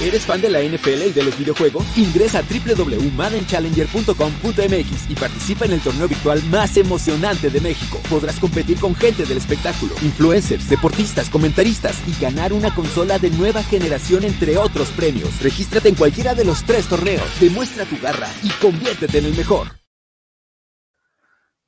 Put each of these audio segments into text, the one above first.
¿Eres fan de la NFL y de los videojuegos? Ingresa a www.maddenchallenger.com.mx y participa en el torneo virtual más emocionante de México. Podrás competir con gente del espectáculo, influencers, deportistas, comentaristas y ganar una consola de nueva generación entre otros premios. Regístrate en cualquiera de los tres torneos, demuestra tu garra y conviértete en el mejor.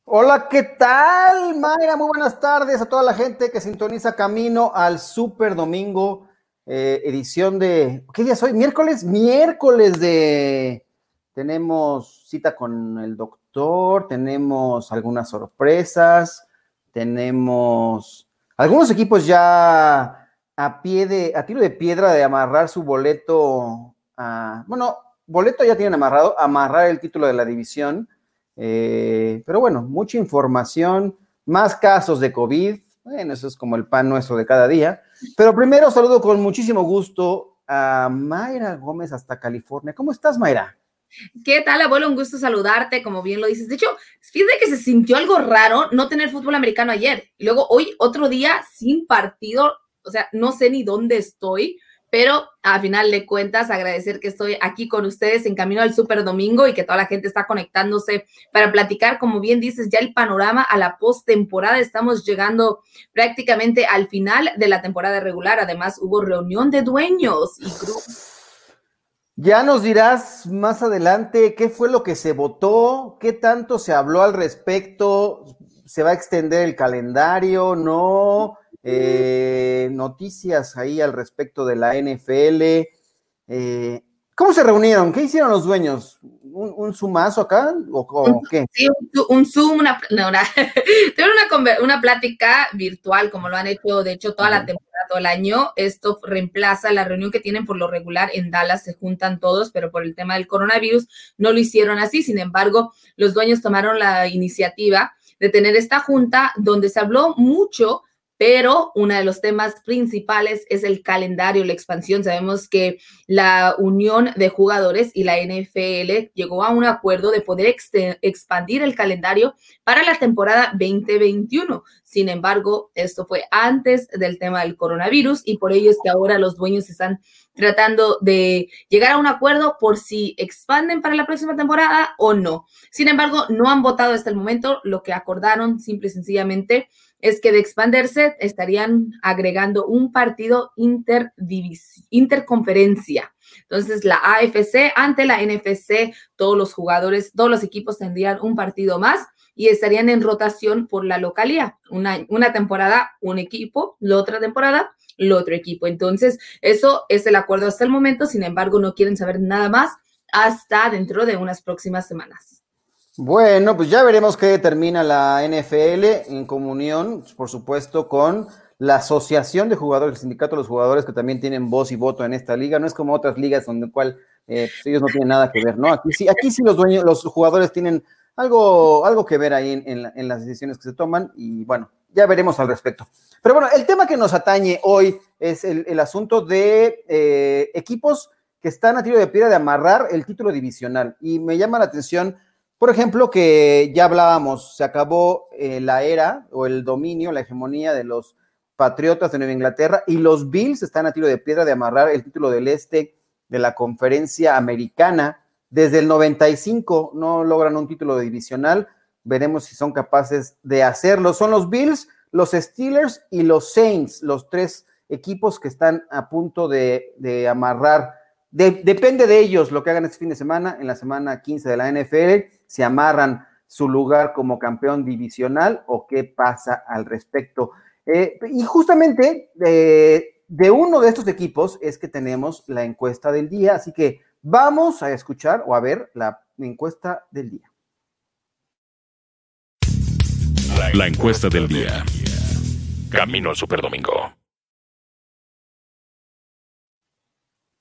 Hola, ¿qué tal? Mayra, muy buenas tardes a toda la gente que sintoniza camino al Super Domingo eh, edición de, ¿qué día soy? Miércoles, miércoles de, tenemos cita con el doctor, tenemos algunas sorpresas, tenemos algunos equipos ya a pie de, a tiro de piedra de amarrar su boleto, bueno, boleto ya tienen amarrado, amarrar el título de la división, eh, pero bueno, mucha información, más casos de COVID, bueno, eso es como el pan nuestro de cada día. Pero primero saludo con muchísimo gusto a Mayra Gómez hasta California. ¿Cómo estás, Mayra? ¿Qué tal, abuelo? Un gusto saludarte, como bien lo dices. De hecho, fíjate que se sintió algo raro no tener fútbol americano ayer. Y luego hoy, otro día sin partido. O sea, no sé ni dónde estoy pero a final de cuentas agradecer que estoy aquí con ustedes en camino al Super Domingo y que toda la gente está conectándose para platicar, como bien dices, ya el panorama a la postemporada. Estamos llegando prácticamente al final de la temporada regular. Además, hubo reunión de dueños y grupos. Ya nos dirás más adelante qué fue lo que se votó, qué tanto se habló al respecto, se va a extender el calendario, no, eh, noticias ahí al respecto de la NFL. Eh, ¿Cómo se reunieron? ¿Qué hicieron los dueños? ¿Un, un zoomazo acá? ¿O, qué? Sí, un, zoom, una, una, una, una, plática virtual, como lo han hecho, de hecho, toda la temporada, todo el año. Esto reemplaza la reunión que tienen por lo regular en Dallas, se juntan todos, pero por el tema del coronavirus no lo hicieron así. Sin embargo, los dueños tomaron la iniciativa de tener esta junta donde se habló mucho pero uno de los temas principales es el calendario, la expansión. Sabemos que la unión de jugadores y la NFL llegó a un acuerdo de poder expandir el calendario para la temporada 2021. Sin embargo, esto fue antes del tema del coronavirus y por ello es que ahora los dueños están tratando de llegar a un acuerdo por si expanden para la próxima temporada o no. Sin embargo, no han votado hasta el momento. Lo que acordaron simple y sencillamente es que de expandirse estarían agregando un partido interconferencia. Entonces, la AFC ante la NFC, todos los jugadores, todos los equipos tendrían un partido más y estarían en rotación por la localidad. Una, una temporada, un equipo, la otra temporada, el otro equipo. Entonces, eso es el acuerdo hasta el momento. Sin embargo, no quieren saber nada más hasta dentro de unas próximas semanas. Bueno, pues ya veremos qué determina la NFL en comunión, por supuesto, con la Asociación de Jugadores, el Sindicato de los Jugadores, que también tienen voz y voto en esta liga. No es como otras ligas donde cual eh, pues, ellos no tienen nada que ver, ¿no? Aquí sí, aquí sí los dueños, los jugadores tienen algo, algo que ver ahí en, las decisiones que se toman y bueno, ya veremos al respecto. Pero bueno, el tema que nos atañe hoy es el, asunto de eh, equipos que están a tiro de piedra de amarrar el título divisional y me llama la atención por ejemplo, que ya hablábamos, se acabó eh, la era o el dominio, la hegemonía de los Patriotas de Nueva Inglaterra y los Bills están a tiro de piedra de amarrar el título del este de la conferencia americana. Desde el 95 no logran un título divisional. Veremos si son capaces de hacerlo. Son los Bills, los Steelers y los Saints, los tres equipos que están a punto de, de amarrar depende de ellos lo que hagan este fin de semana, en la semana 15 de la NFL, si amarran su lugar como campeón divisional o qué pasa al respecto. Eh, y justamente eh, de uno de estos equipos es que tenemos la encuesta del día, así que vamos a escuchar o a ver la encuesta del día. La encuesta del día. Camino al Superdomingo.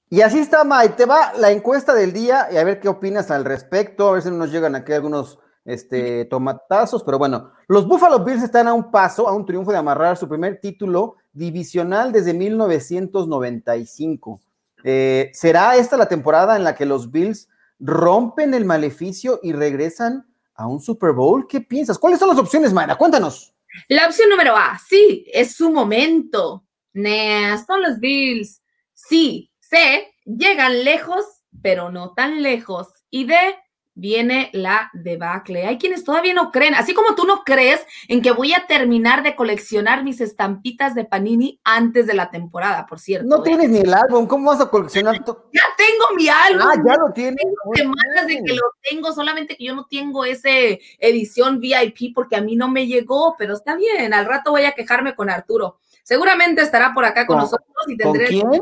Y así está, Mike. Te va la encuesta del día y a ver qué opinas al respecto. A ver si nos llegan aquí algunos este, tomatazos. Pero bueno, los Buffalo Bills están a un paso, a un triunfo de amarrar su primer título divisional desde 1995. Eh, ¿Será esta la temporada en la que los Bills rompen el maleficio y regresan a un Super Bowl? ¿Qué piensas? ¿Cuáles son las opciones, Mayra? Cuéntanos. La opción número A, sí, es su momento. Nah, son los Bills. Sí, sé llegan lejos, pero no tan lejos. Y de viene la debacle. Hay quienes todavía no creen, así como tú no crees en que voy a terminar de coleccionar mis estampitas de Panini antes de la temporada, por cierto. No tienes ni el álbum, ¿cómo vas a coleccionar? Ya tengo mi álbum. Ah, ya lo tienes. Tengo semanas de que lo tengo, solamente que yo no tengo ese edición VIP porque a mí no me llegó, pero está bien, al rato voy a quejarme con Arturo. Seguramente estará por acá con, nosotros y tendré... ¿Con quién?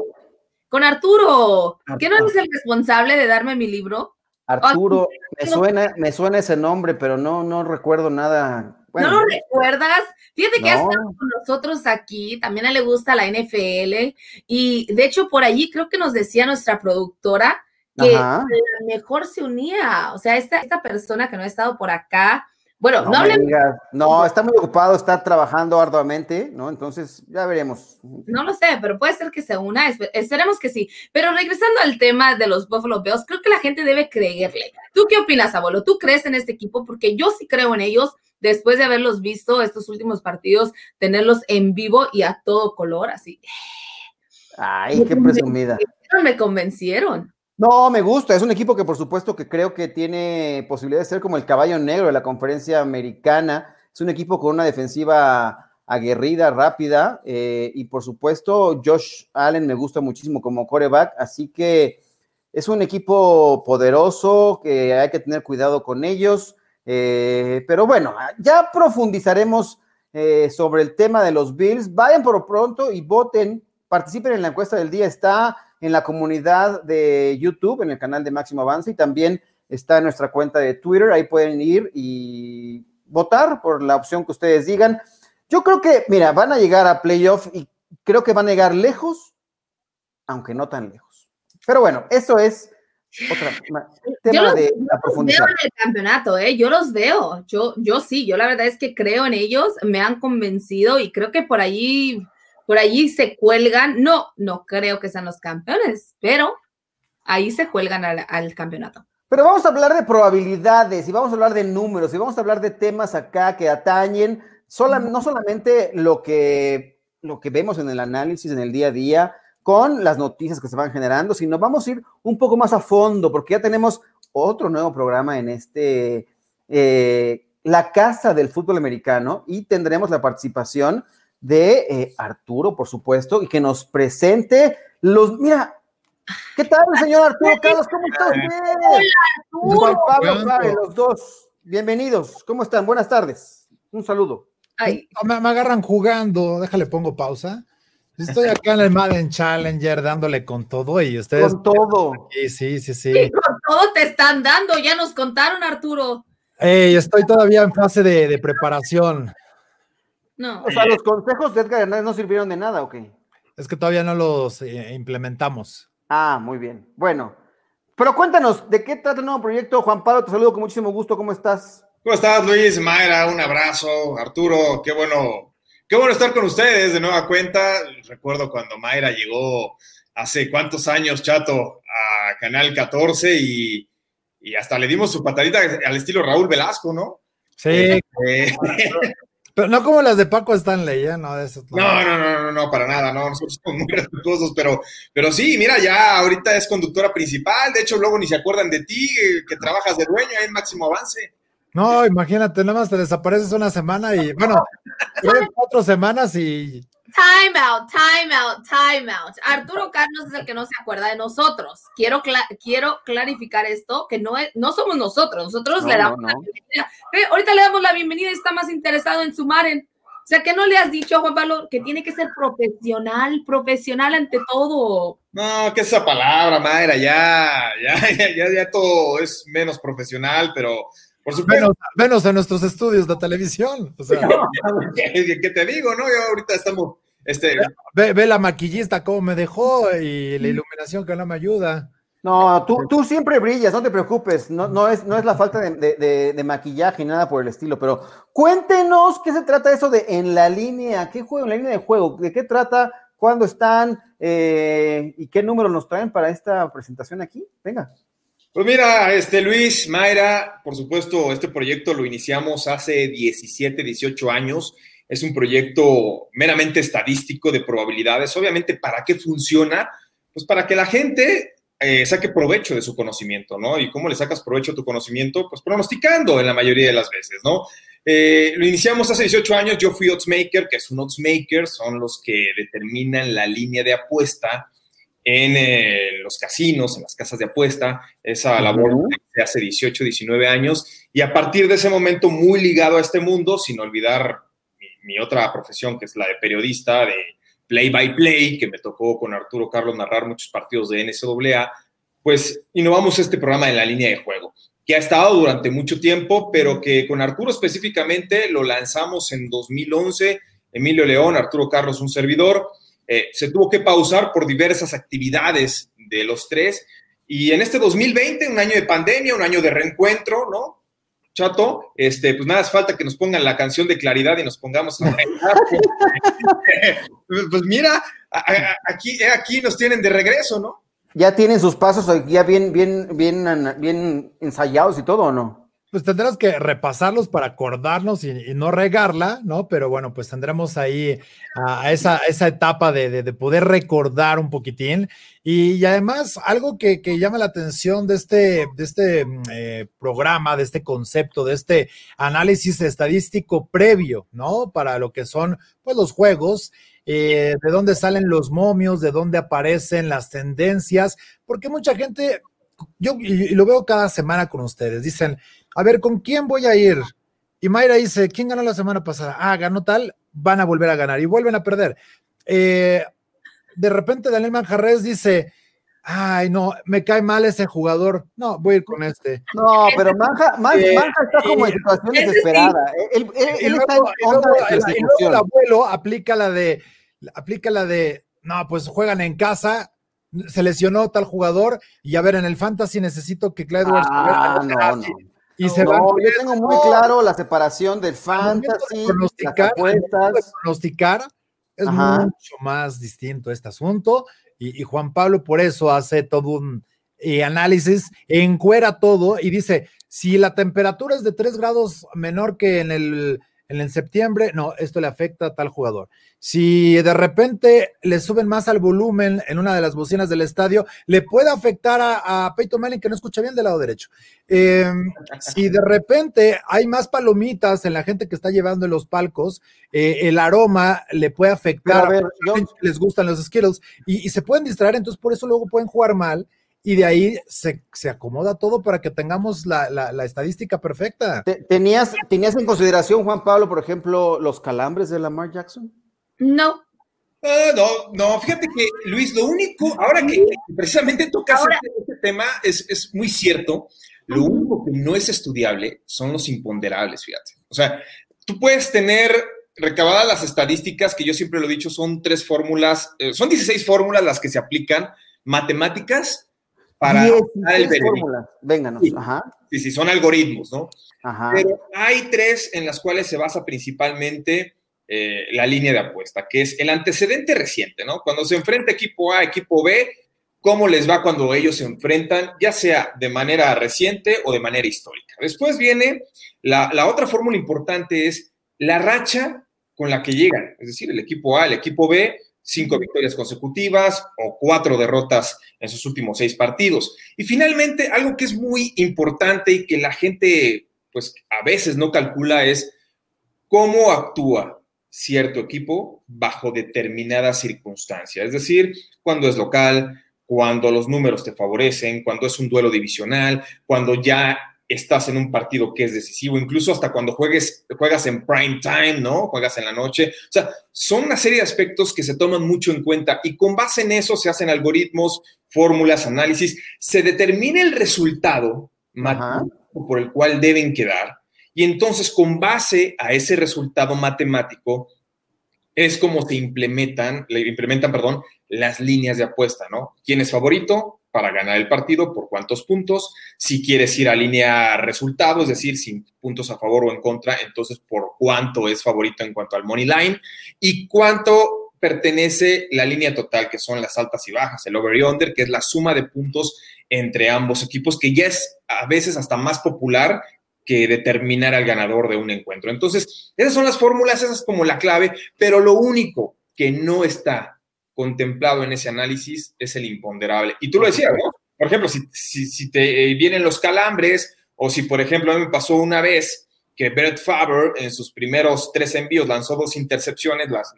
Con Arturo. ¿Qué no es el responsable de darme mi libro? Arturo, me suena, me suena ese nombre, pero no, no recuerdo nada. ¿No lo recuerdas? Fíjate que ha estado con nosotros aquí, también a él le gusta la NFL, y de hecho por allí creo que nos decía nuestra productora que mejor se unía, o sea, esta, esta persona que no ha estado por acá, bueno, no, no, está muy ocupado, está trabajando arduamente, ¿no? Entonces, ya veremos. No lo sé, pero puede ser que se una, esperemos que sí. Pero regresando al tema de los Buffalo Bills, creo que la gente debe creerle. ¿Tú qué opinas, abuelo? ¿Tú crees en este equipo? Porque yo sí creo en ellos después de haberlos visto estos últimos partidos, tenerlos en vivo y a todo color, así. Ay, qué presumida. Me convencieron. No, me gusta. Es un equipo que por supuesto que creo que tiene posibilidad de ser como el caballo negro de la conferencia americana. Es un equipo con una defensiva aguerrida, rápida, eh, y por supuesto Josh Allen me gusta muchísimo como coreback, así que es un equipo poderoso que hay que tener cuidado con ellos. Eh, pero bueno, ya profundizaremos eh, sobre el tema de los Bills. Vayan por pronto y voten, participen en la encuesta del día. Está en la comunidad de YouTube, en el canal de Máximo Avance, y también está en nuestra cuenta de Twitter. Ahí pueden ir y votar por la opción que ustedes digan. Yo creo que, mira, van a llegar a playoff y creo que van a llegar lejos, aunque no tan lejos. Pero bueno, eso es otra tema de la profundidad. Veo en el campeonato, ¿eh? yo los veo, yo, yo sí, yo la verdad es que creo en ellos, me han convencido y creo que por ahí por allí se cuelgan, no, no creo que sean los campeones, pero ahí se cuelgan al, campeonato. Pero vamos a hablar de probabilidades y vamos a hablar de números y vamos a hablar de temas acá que atañen no solamente lo que, lo que vemos en el análisis en el día a día con las noticias que se van generando, sino vamos a ir un poco más a fondo porque ya tenemos otro nuevo programa en este, eh, la Casa del Fútbol Americano y tendremos la participación de eh, Arturo, por supuesto, y que nos presente los. Mira, ¿qué tal, señor Arturo Carlos? ¿Cómo está usted? Hola, Juan Pablo los dos. Bienvenidos. ¿Cómo están? Buenas tardes. Un saludo. Me, agarran jugando, déjale, pongo pausa. Estoy acá en el Madden Challenger dándole con todo y ustedes. Con todo. Sí, sí, sí, sí. con todo te están dando, ya nos contaron, Arturo. estoy todavía en fase de, de preparación. No. O sea, los consejos de Edgar Hernández no sirvieron de nada, ¿o qué? Es que todavía no los eh, implementamos. Ah, muy bien. Bueno, pero cuéntanos, ¿de qué trata el nuevo proyecto? Juan Pablo, te saludo con muchísimo gusto. ¿Cómo estás? ¿Cómo estás, Luis? Mayra, un abrazo. Arturo, qué bueno, qué bueno estar con ustedes de nueva cuenta. Recuerdo cuando Mayra llegó hace cuántos años, Chato, a Canal 14 y, hasta le dimos su patadita al estilo Raúl Velasco, ¿no? Sí. Eh, Pero no como las de Paco Stanley, ¿eh? No, de no. no, no, no, no, para nada, no, nosotros somos muy respetuosos, pero, pero sí, mira, ya ahorita es conductora principal, de hecho luego ni se acuerdan de ti, que, trabajas de dueño en Máximo Avance. No, imagínate, nada más te desapareces una semana y, bueno, cuatro semanas y Time out, time out, time out. Arturo Carlos es el que no se acuerda de nosotros. Quiero, quiero clarificar esto, que no, es, no somos nosotros, nosotros le damos la bienvenida. Eh, ahorita le damos la bienvenida y está más interesado en sumar en... O sea, que no le has dicho a Juan Pablo que tiene que ser profesional, profesional ante todo. No, que esa palabra, Mayra, ya, ya, ya, ya, todo es menos profesional, pero por supuesto. Menos, en nuestros estudios de televisión. O sea. ¿Qué, te digo, no? Yo ahorita estamos. Este... Ve, la maquillista cómo me dejó y la iluminación que no me ayuda. No, tú, tú siempre brillas, no te preocupes. No, no, es, no es la falta de, de, maquillaje ni nada por el estilo, pero cuéntenos qué se trata eso de en la línea, qué juego, en la línea de juego, de qué trata, cuándo están eh, y qué número nos traen para esta presentación aquí. Venga. Pues mira, este Luis, Mayra, por supuesto, este proyecto lo iniciamos hace 17, 18 años. Es un proyecto meramente estadístico de probabilidades. Obviamente, ¿para qué funciona? Pues para que la gente eh, saque provecho de su conocimiento, ¿no? ¿Y cómo le sacas provecho a tu conocimiento? Pues pronosticando en la mayoría de las veces, ¿no? Eh, lo iniciamos hace 18 años, yo fui oddsmaker, que es un oddsmaker, son los que determinan la línea de apuesta en eh, los casinos, en las casas de apuesta, esa labor de hace 18, 19 años, y a partir de ese momento muy ligado a este mundo, sin olvidar mi, mi otra profesión, que es la de periodista, de play by play, que me tocó con Arturo Carlos narrar muchos partidos de NCAA, pues innovamos este programa en la línea de juego que ha estado durante mucho tiempo, pero que con Arturo específicamente lo lanzamos en 2011. Emilio León, Arturo Carlos, un servidor. Eh, se tuvo que pausar por diversas actividades de los tres. Y en este 2020, un año de pandemia, un año de reencuentro, ¿no? Chato, este, pues nada, hace falta que nos pongan la canción de claridad y nos pongamos a Pues mira, aquí, aquí nos tienen de regreso, ¿no? ya tienen sus pasos ya bien, bien, bien, bien ensayados y todo, ¿o no? Pues tendrás que repasarlos para acordarnos y, no regarla, ¿no? Pero bueno, pues tendremos ahí a, esa, etapa de, de, poder recordar un poquitín. Y, además, algo que, que, llama la atención de este, de este mm, eh, programa, de este concepto, de este análisis estadístico previo, ¿no? Para lo que son, pues, los juegos, eh, de dónde salen los momios, de dónde aparecen las tendencias, porque mucha gente, yo y lo veo cada semana con ustedes, dicen, a ver, ¿con quién voy a ir? Y Mayra dice, ¿quién ganó la semana pasada? Ah, ganó tal, van a volver a ganar y vuelven a perder. Eh, de repente Daniel Manjarres dice, ay, no, me cae mal ese jugador. No, voy a ir con este. No, pero Manja, Manja, está como en situación desesperada. Él, está en el abuelo aplica la de, aplica la de, no, pues juegan en casa, se lesionó tal jugador y a ver, en el fantasy necesito que Clyde ah, no, no. Y se va yo tengo muy claro la separación del fantasy, pronosticar, las pronosticar es mucho más distinto este asunto. Y, Juan Pablo por eso hace todo un eh, análisis, encuera todo y dice, si la temperatura es de 3 grados menor que en el en el septiembre, no, esto le afecta a tal jugador. Si de repente le suben más al volumen en una de las bocinas del estadio, le puede afectar a, a Peyton Manning que no escucha bien del lado derecho. Em, si de repente hay más palomitas en la gente que está llevando en los palcos, eh, el aroma le puede afectar a, ver, les gustan los Skittles y, y se pueden distraer, entonces por eso luego pueden jugar mal y de ahí se, acomoda todo para que tengamos la, estadística perfecta. ¿Tenías, ¿Tenías en consideración, Juan Pablo, por ejemplo, los calambres de Lamar Jackson? No. Ah, no, no, fíjate que Luis, lo único, ahora que precisamente tocas este tema, es, muy cierto, lo único que no es estudiable son los imponderables, fíjate. O sea, tú puedes tener recabadas las estadísticas, que yo siempre lo he dicho, son tres fórmulas, eh, son 16 fórmulas las que se aplican, matemáticas, para el Vénganos. Sí, sí, sí, son algoritmos, ¿no? Pero hay tres en las cuales se basa principalmente eh, la línea de apuesta, que es el antecedente reciente, ¿no? Cuando se enfrenta equipo A, equipo B, cómo les va cuando ellos se enfrentan, ya sea de manera reciente o de manera histórica. Después viene la, la otra fórmula importante, es la racha con la que llegan, es decir, el equipo A, el equipo B, cinco victorias consecutivas o cuatro derrotas en sus últimos seis partidos. Y finalmente, algo que es muy importante y que la gente, pues a veces no calcula es cómo actúa cierto equipo bajo determinadas circunstancias. Es decir, cuando es local, cuando los números te favorecen, cuando es un duelo divisional, cuando ya estás en un partido que es decisivo, incluso hasta cuando juegues, juegas en prime time, ¿no? Juegas en la noche. O sea, son una serie de aspectos que se toman mucho en cuenta y con base en eso se hacen algoritmos, fórmulas, análisis, se determina el resultado matemático por el cual deben quedar y entonces con base a ese resultado matemático es como se implementan, implementan, perdón, las líneas de apuesta, ¿no? ¿Quién es favorito? Para ganar el partido, por cuántos puntos. Si quieres ir a línea resultado, es decir, sin puntos a favor o en contra, entonces por cuánto es favorito en cuanto al money line y cuánto pertenece la línea total, que son las altas y bajas, el over y under, que es la suma de puntos entre ambos equipos, que ya es a veces hasta más popular que determinar al ganador de un encuentro. Entonces, esas son las fórmulas, esa es como la clave, pero lo único que no está contemplado en ese análisis es el imponderable. Y tú lo decías, ¿no? por ejemplo, si, si, te vienen los calambres, o si, por ejemplo, a mí me pasó una vez que Brett Faber en sus primeros tres envíos lanzó dos intercepciones, las,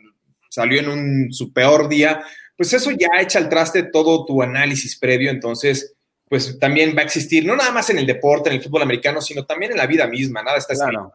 salió en un, su peor día, pues eso ya echa al traste todo tu análisis previo, entonces pues también va a existir, no nada más en el deporte, en el fútbol americano, sino también en la vida misma, nada está escrito.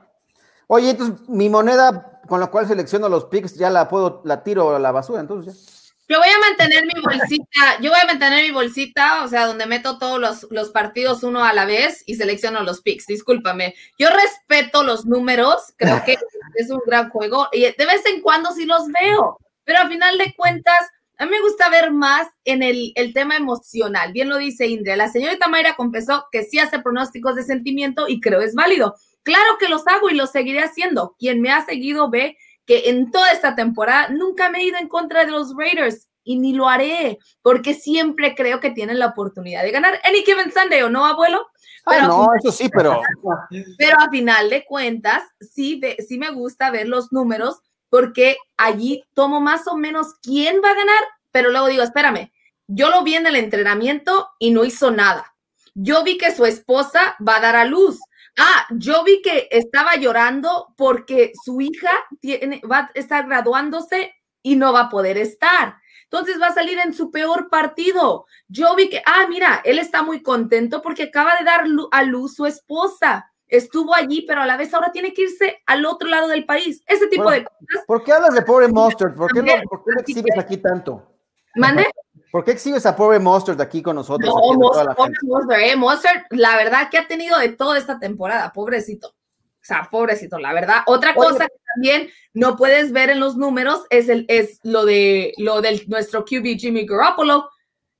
Oye, entonces mi moneda con la cual selecciono los picks ya la puedo, la tiro a la basura, entonces ya. Yo voy a mantener mi bolsita, yo voy a mantener mi bolsita, o sea, donde meto todos los, los, partidos uno a la vez y selecciono los picks, discúlpame. Yo respeto los números, creo que es un gran juego y de vez en cuando sí los veo, pero a final de cuentas, a mí me gusta ver más en el, el tema emocional. Bien lo dice Indre, la señorita Mayra confesó que sí hace pronósticos de sentimiento y creo es válido. Claro que los hago y los seguiré haciendo. Quien me ha seguido ve que en toda esta temporada nunca me he ido en contra de los Raiders y ni lo haré, porque siempre creo que tienen la oportunidad de ganar any given Sunday, ¿o no, abuelo? Ah, pero no, eso sí, pero... Pero a final de cuentas, sí, sí me gusta ver los números, porque allí tomo más o menos quién va a ganar, pero luego digo, espérame, yo lo vi en el entrenamiento y no hizo nada. Yo vi que su esposa va a dar a luz. Ah, yo vi que estaba llorando porque su hija tiene, va a estar graduándose y no va a poder estar. Entonces va a salir en su peor partido. Yo vi que, ah, mira, él está muy contento porque acaba de dar a luz su esposa. Estuvo allí, pero a la vez ahora tiene que irse al otro lado del país. Ese tipo de cosas. ¿Por qué hablas de pobre Monster? ¿Por qué, no, ¿por qué lo exhibes aquí tanto? ¿Mande? ¿Por qué exhibes a pobre Monster de aquí con nosotros? No, Monster, Monster, eh, Monster, la verdad que ha tenido de toda esta temporada, pobrecito. O sea, pobrecito, la verdad. Otra cosa que también no puedes ver en los números es, el, es lo de lo del nuestro QB Jimmy Garoppolo,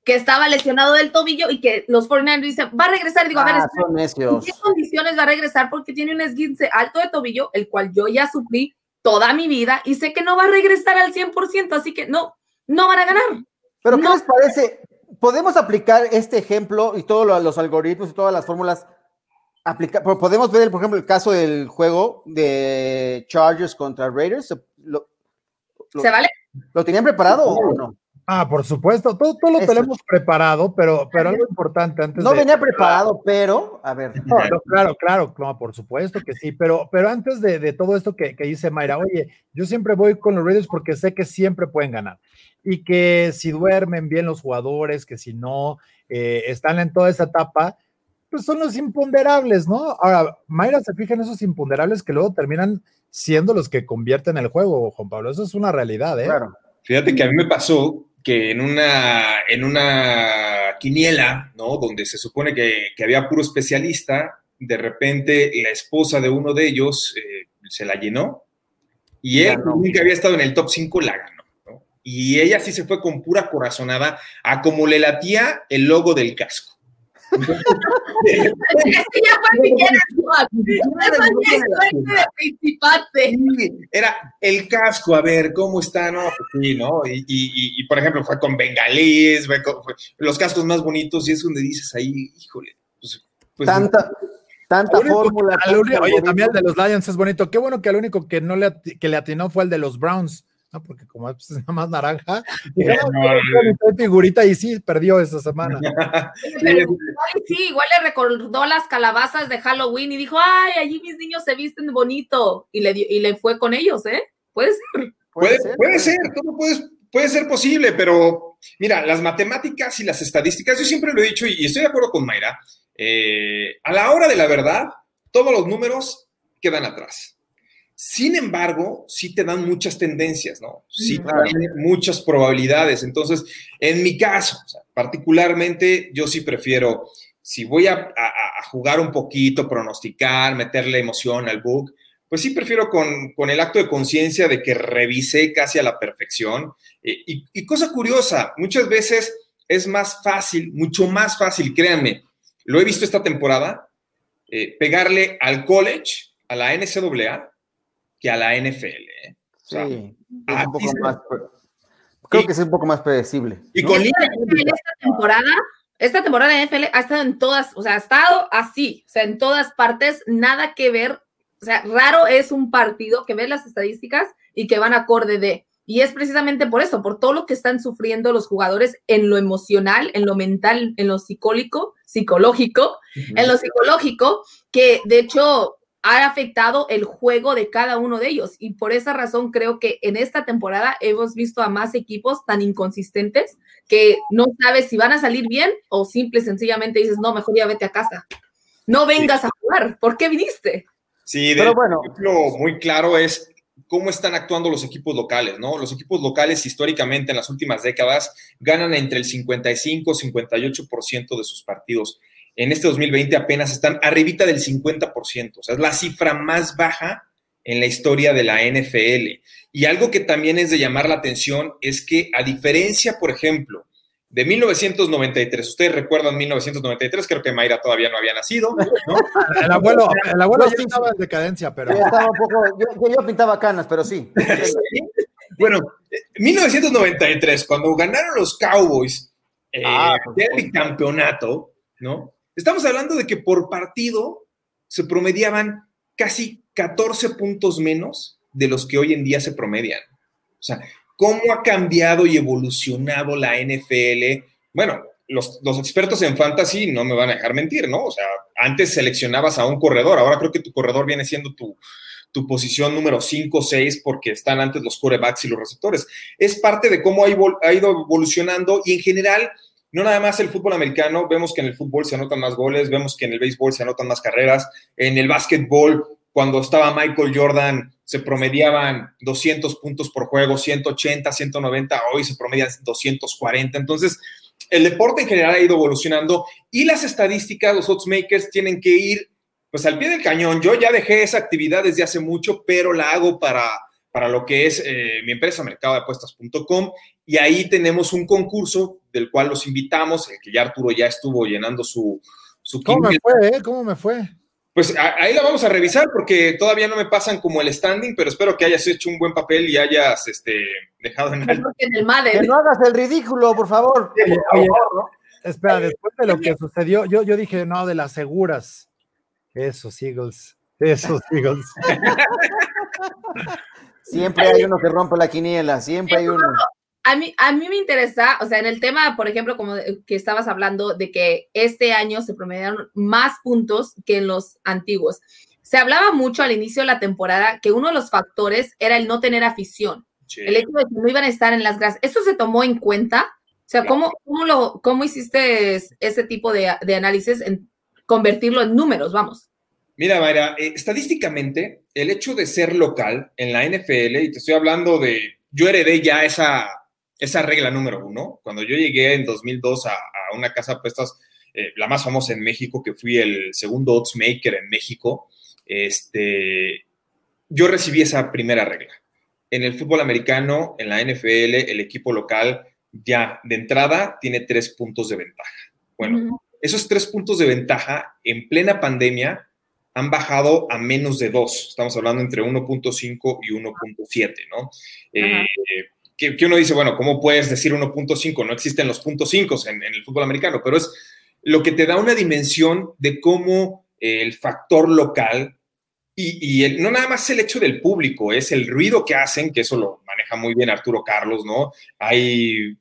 que estaba lesionado del tobillo y que los 49ers dicen, va a regresar. Digo, a ver, ah, ¿en qué condiciones va a regresar? Porque tiene un esguince alto de tobillo, el cual yo ya sufrí toda mi vida y sé que no va a regresar al 100%, así que no, no van a ganar. Pero ¿qué les parece? ¿Podemos aplicar este ejemplo y todos los algoritmos y todas las fórmulas? Aplicar, podemos ver, por ejemplo, el caso del juego de Chargers contra Raiders. ¿Se vale? ¿Lo tenían preparado o no? Ah, por supuesto, todo, todo lo tenemos preparado, pero, pero algo importante antes No venía preparado, pero, a ver. claro, claro, claro, por supuesto que sí, pero, pero antes de, de todo esto que, que, dice Mayra, oye, yo siempre voy con los Raiders porque sé que siempre pueden ganar y que si duermen bien los jugadores, que si no, eh, están en toda esa etapa, pues son los imponderables, ¿no? Ahora, Mayra se fija en esos imponderables que luego terminan siendo los que convierten el juego, Juan Pablo, eso es una realidad, ¿eh? Claro. Fíjate que a mí me pasó que en una, en una quiniela, ¿no? Donde se supone que, había puro especialista, de repente la esposa de uno de ellos eh, se la llenó y él, nunca había estado en el top 5, la ganó. ¿no? Y ella sí se fue con pura corazonada a como le latía el logo del casco. Era el casco, a ver, ¿cómo está? No, pues sí, ¿no? Y, y, por ejemplo, fue con bengalíes, los cascos más bonitos, y es donde dices ahí, híjole, pues, pues tanta, tanta fórmula. oye, también el de los Lions es bonito. Qué bueno que el único que no le, que le atinó fue el de los Browns porque como es nada más naranja, figurita y sí, perdió esa semana. sí, igual le recordó las calabazas de Halloween y dijo, ay, allí mis niños se visten bonito, y le, y le fue con ellos, ¿eh? Puede ser. Puede, puede ser, todo puede, puede ser posible, pero mira, las matemáticas y las estadísticas, yo siempre lo he dicho y estoy de acuerdo con Mayra, eh, a la hora de la verdad, todos los números quedan atrás. Sin embargo, sí te dan muchas tendencias, ¿no? Sí te dan muchas probabilidades. Entonces, en mi caso, particularmente, yo sí prefiero, si voy a, jugar un poquito, pronosticar, meterle emoción al book, pues sí prefiero con, el acto de conciencia de que revisé casi a la perfección. Eh, y, cosa curiosa, muchas veces es más fácil, mucho más fácil, créanme, lo he visto esta temporada, eh, pegarle al college, a la NCAA, que a la NFL. ¿eh? sí, un poco más, creo que es un poco más predecible. Y con esta temporada, esta temporada de NFL ha estado en todas, o sea, ha estado así, o sea, en todas partes, nada que ver, o sea, raro es un partido que ve las estadísticas y que van acorde de, Y es precisamente por eso, por todo lo que están sufriendo los jugadores en lo emocional, en lo mental, en lo psicológico, psicológico, en lo psicológico, que de hecho ha afectado el juego de cada uno de ellos. Y por esa razón creo que en esta temporada hemos visto a más equipos tan inconsistentes que no sabes si van a salir bien o simple y sencillamente dices, no, mejor ya vete a casa. No vengas a jugar. ¿Por qué viniste? Sí, pero bueno. ejemplo muy claro es cómo están actuando los equipos locales, ¿no? Los equipos locales históricamente en las últimas décadas ganan entre el 55 y 58% de sus partidos en este 2020 apenas están arribita del 50%, o sea, es la cifra más baja en la historia de la NFL. Y algo que también es de llamar la atención es que a diferencia, por ejemplo, de 1993, ustedes recuerdan 1993, creo que Mayra todavía no había nacido, ¿no? El abuelo, el abuelo sí estaba en decadencia, pero... Yo, estaba un poco, yo, pintaba canas, pero sí. Bueno, 1993, cuando ganaron los Cowboys eh, ah, el campeonato, ¿no? Estamos hablando de que por partido se promediaban casi 14 puntos menos de los que hoy en día se promedian. O sea, ¿cómo ha cambiado y evolucionado la NFL? Bueno, los, expertos en fantasy no me van a dejar mentir, ¿no? O sea, antes seleccionabas a un corredor, ahora creo que tu corredor viene siendo tu, tu posición número 5 o 6 porque están antes los quarterbacks y los receptores. Es parte de cómo ha, ha ido evolucionando y en general no nada más el fútbol americano, vemos que en el fútbol se anotan más goles, vemos que en el béisbol se anotan más carreras, en el básquetbol, cuando estaba Michael Jordan, se promediaban 200 puntos por juego, 180, 190, hoy se promedian 240. Entonces, el deporte en general ha ido evolucionando y las estadísticas, los oddsmakers tienen que ir pues al pie del cañón. Yo ya dejé esa actividad desde hace mucho, pero la hago para, para lo que es eh, mi empresa, mercadodeapuestas.com, y ahí tenemos un concurso del cual los invitamos, el que ya Arturo ya estuvo llenando su... su ¿Cómo me fue? Eh? ¿Cómo me fue? Pues ahí la vamos a revisar porque todavía no me pasan como el standing, pero espero que hayas hecho un buen papel y hayas este, dejado en el... Que no hagas el ridículo, por favor. Espera, después de lo que sucedió, yo, yo dije, no, de las seguras. Esos Eagles, esos Eagles. siempre hay uno que rompe la quiniela, siempre hay uno a mí, a mí me interesa, o sea, en el tema, por ejemplo, como que estabas hablando de que este año se promediaron más puntos que en los antiguos. Se hablaba mucho al inicio de la temporada que uno de los factores era el no tener afición. El hecho de que no iban a estar en las gradas. ¿Eso se tomó en cuenta? O sea, ¿cómo, cómo, lo, cómo hiciste ese tipo de, de, análisis en convertirlo en números? Vamos. Mira, Mayra, eh, estadísticamente, el hecho de ser local en la NFL, y te estoy hablando de, yo heredé ya esa, esa regla número uno. Cuando yo llegué en 2002 a, una casa de apuestas, eh, la más famosa en México, que fui el segundo odds maker en México, este, yo recibí esa primera regla. En el fútbol americano, en la NFL, el equipo local ya de entrada tiene tres puntos de ventaja. Bueno, esos tres puntos de ventaja en plena pandemia han bajado a menos de dos. Estamos hablando entre 1.5 y 1.7, ¿no? Eh, que, uno dice, bueno, ¿cómo puedes decir 1.5? No existen los puntos 5 en, el fútbol americano, pero es lo que te da una dimensión de cómo eh, el factor local y, no nada más el hecho del público, es el ruido que hacen, que eso lo maneja muy bien Arturo Carlos, ¿no? Hay,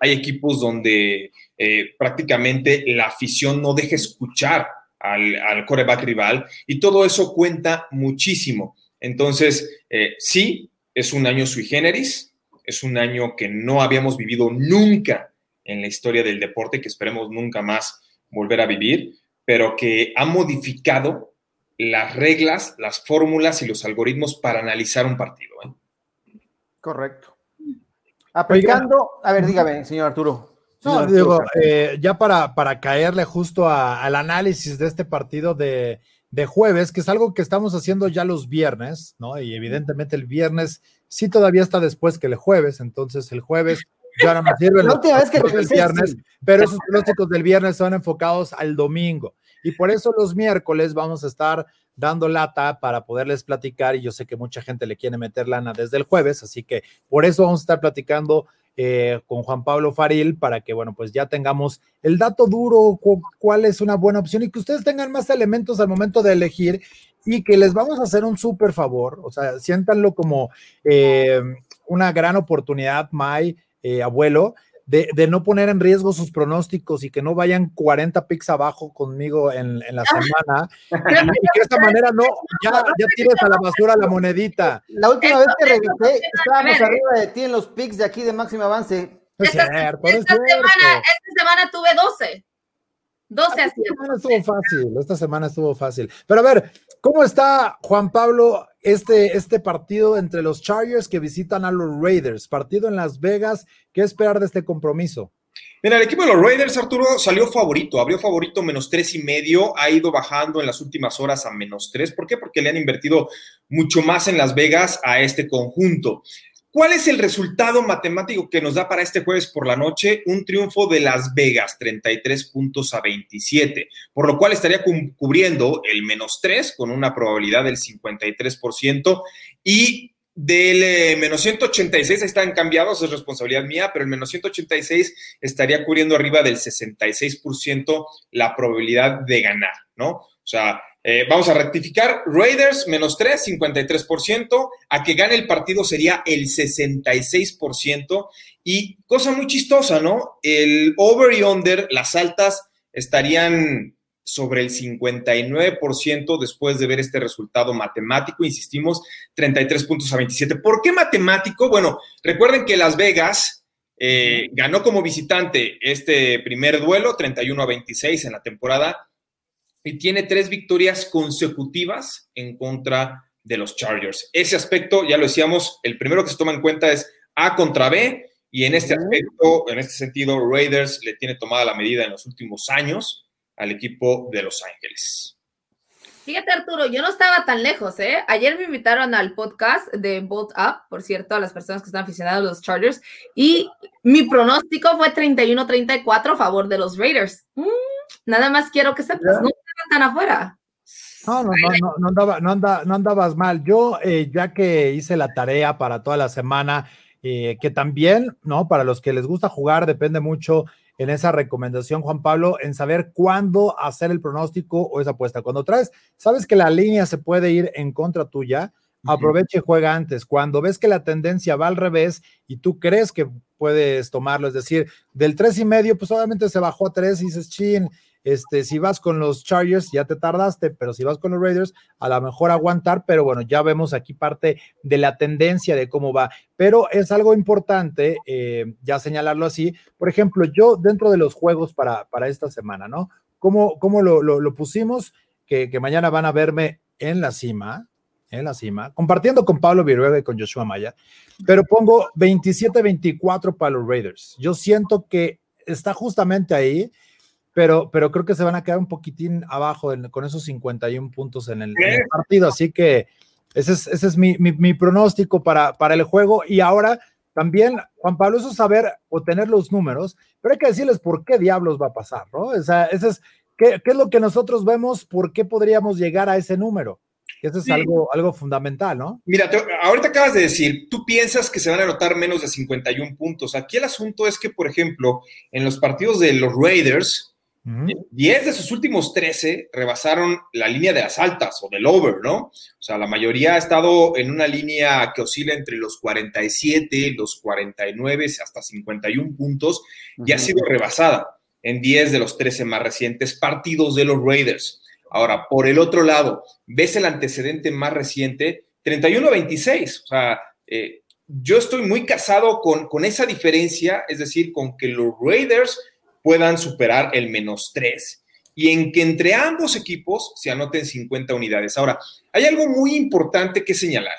hay equipos donde eh, prácticamente la afición no deja escuchar al, al coreback rival y todo eso cuenta muchísimo. Entonces, eh, sí, es un año sui generis, es un año que no habíamos vivido nunca en la historia del deporte, que esperemos nunca más volver a vivir, pero que ha modificado las reglas, las fórmulas y los algoritmos para analizar un partido. ¿eh? Correcto. Aplicando, a ver, dígame, señor Arturo. No, digo, eh, ya para, para caerle justo al análisis de este partido de, de jueves, que es algo que estamos haciendo ya los viernes, ¿no? Y evidentemente el viernes sí todavía está después que el jueves, entonces el jueves ya no me sirve los que del viernes, pero esos pronósticos del viernes son enfocados al domingo. Y por eso los miércoles vamos a estar dando lata para poderles platicar y yo sé que mucha gente le quiere meter lana desde el jueves, así que por eso vamos a estar platicando eh, con Juan Pablo Faril para que, bueno, pues ya tengamos el dato duro, cuál es una buena opción y que ustedes tengan más elementos al momento de elegir y que les vamos a hacer un súper favor, o sea, siéntanlo como... Eh, una gran oportunidad, May, eh, abuelo, de, no poner en riesgo sus pronósticos y que no vayan 40 picks abajo conmigo en, la semana. y que de esta manera no, ya, ya tires a la basura la monedita. La última vez que revisé, estábamos arriba de ti en los picks de aquí de máximo avance. esta, semana, esta semana tuve 12. 12 Esta semana estuvo fácil, esta semana estuvo fácil. Pero a ver, ¿cómo está Juan Pablo este, este partido entre los Chargers que visitan a los Raiders? Partido en Las Vegas, ¿qué esperar de este compromiso? Mira, el equipo de los Raiders, Arturo, salió favorito, abrió favorito menos tres y medio, ha ido bajando en las últimas horas a menos tres. ¿Por qué? Porque le han invertido mucho más en Las Vegas a este conjunto. ¿Cuál es el resultado matemático que nos da para este jueves por la noche? Un triunfo de Las Vegas, 33 puntos a 27, por lo cual estaría cubriendo el menos 3 con una probabilidad del 53% y del eh, menos 186, ahí están cambiados, es responsabilidad mía, pero el menos 186 estaría cubriendo arriba del 66% la probabilidad de ganar, ¿no? O sea, eh, vamos a rectificar. Raiders menos 3, 53%. A que gane el partido sería el 66%. Y cosa muy chistosa, ¿no? El over y under, las altas estarían sobre el 59% después de ver este resultado matemático, insistimos, 33 puntos a 27. ¿Por qué matemático? Bueno, recuerden que Las Vegas eh, ganó como visitante este primer duelo, 31 a 26 en la temporada, y tiene tres victorias consecutivas en contra de los Chargers. Ese aspecto, ya lo decíamos, el primero que se toma en cuenta es A contra B, y en este aspecto, en este sentido, Raiders le tiene tomada la medida en los últimos años al equipo de Los Ángeles. Fíjate, Arturo, yo no estaba tan lejos, ¿eh? Ayer me invitaron al podcast de Bolt Up, por cierto, a las personas que están aficionadas a los Chargers, y mi pronóstico fue 31-34 a favor de los Raiders. Mm, nada más quiero que sepas, no tan afuera. No, no, no, no, andaba, no, no andabas mal. Yo, eh, ya que hice la tarea para toda la semana, eh, que también, ¿no? Para los que les gusta jugar, depende mucho en esa recomendación, Juan Pablo, en saber cuándo hacer el pronóstico o esa apuesta. Cuando traes, sabes que la línea se puede ir en contra tuya, aproveche y juega antes. Cuando ves que la tendencia va al revés y tú crees que puedes tomarlo, es decir, del tres y medio, pues obviamente se bajó a tres y dices, chin, este, si vas con los Chargers, ya te tardaste, pero si vas con los Raiders, a lo mejor aguantar, pero bueno, ya vemos aquí parte de la tendencia de cómo va. Pero es algo importante, eh, ya señalarlo así. Por ejemplo, yo dentro de los juegos para, para esta semana, ¿no? ¿Cómo, cómo lo, lo, pusimos? Que, que mañana van a verme en la cima, en la cima, compartiendo con Pablo Viruega y con Joshua Maya, pero pongo 27-24 para los Raiders. Yo siento que está justamente ahí pero, pero creo que se van a quedar un poquitín abajo con esos 51 puntos en el, partido. Así que ese es, ese es mi, mi, pronóstico para, para el juego. Y ahora también, Juan Pablo, eso es saber o tener los números, pero hay que decirles por qué diablos va a pasar, ¿no? O sea, ese es, ¿qué, ¿qué, es lo que nosotros vemos? ¿Por qué podríamos llegar a ese número? Eso es algo, algo fundamental, ¿no? Mira, ahorita acabas de decir, tú piensas que se van a anotar menos de 51 puntos. Aquí el asunto es que, por ejemplo, en los partidos de los Raiders, 10 de sus últimos 13 rebasaron la línea de las altas o del over, ¿no? O sea, la mayoría ha estado en una línea que oscila entre los 47, los 49 hasta 51 puntos y ha sido rebasada en 10 de los 13 más recientes partidos de los Raiders. Ahora, por el otro lado, ves el antecedente más reciente, 31-26. O sea, eh, yo estoy muy casado con, con esa diferencia, es decir, con que los Raiders puedan superar el menos 3 y en que entre ambos equipos se anoten 50 unidades. Ahora, hay algo muy importante que señalar.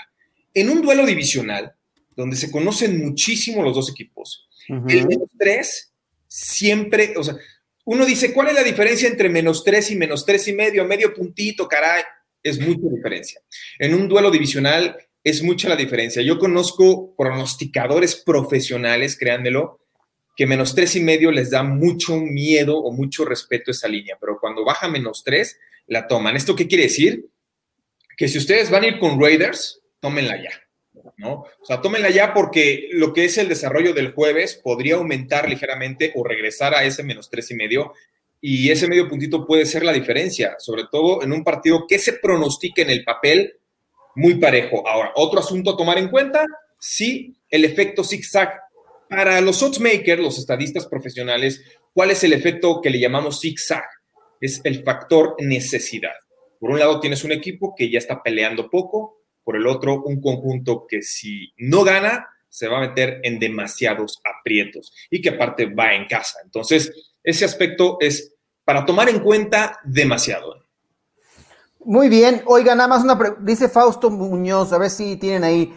En un duelo divisional, donde se conocen muchísimo los dos equipos, el menos 3 siempre, o sea, uno dice, ¿cuál es la diferencia entre menos 3 y menos 3 y medio? Medio puntito, caray. Es mucha diferencia. En un duelo divisional es mucha la diferencia. Yo conozco pronosticadores profesionales, créanmelo, que menos tres y medio les da mucho miedo o mucho respeto a esa línea, pero cuando baja menos tres, la toman. ¿Esto qué quiere decir? Que si ustedes van a ir con Raiders, tómenla ya, ¿no? O sea, tómenla ya porque lo que es el desarrollo del jueves podría aumentar ligeramente o regresar a ese menos tres y medio y ese medio puntito puede ser la diferencia, sobre todo en un partido que se pronostica en el papel muy parejo. Ahora, otro asunto a tomar en cuenta, sí el efecto zigzag. Para los oddsmakers, los estadistas profesionales, ¿cuál es el efecto que le llamamos zigzag? Es el factor necesidad. Por un lado tienes un equipo que ya está peleando poco, por el otro un conjunto que si no gana, se va a meter en demasiados aprietos y que aparte va en casa. Entonces, ese aspecto es para tomar en cuenta demasiado. Muy bien. Oiga, nada más una pregunta. Dice Fausto Muñoz, a ver si tienen ahí.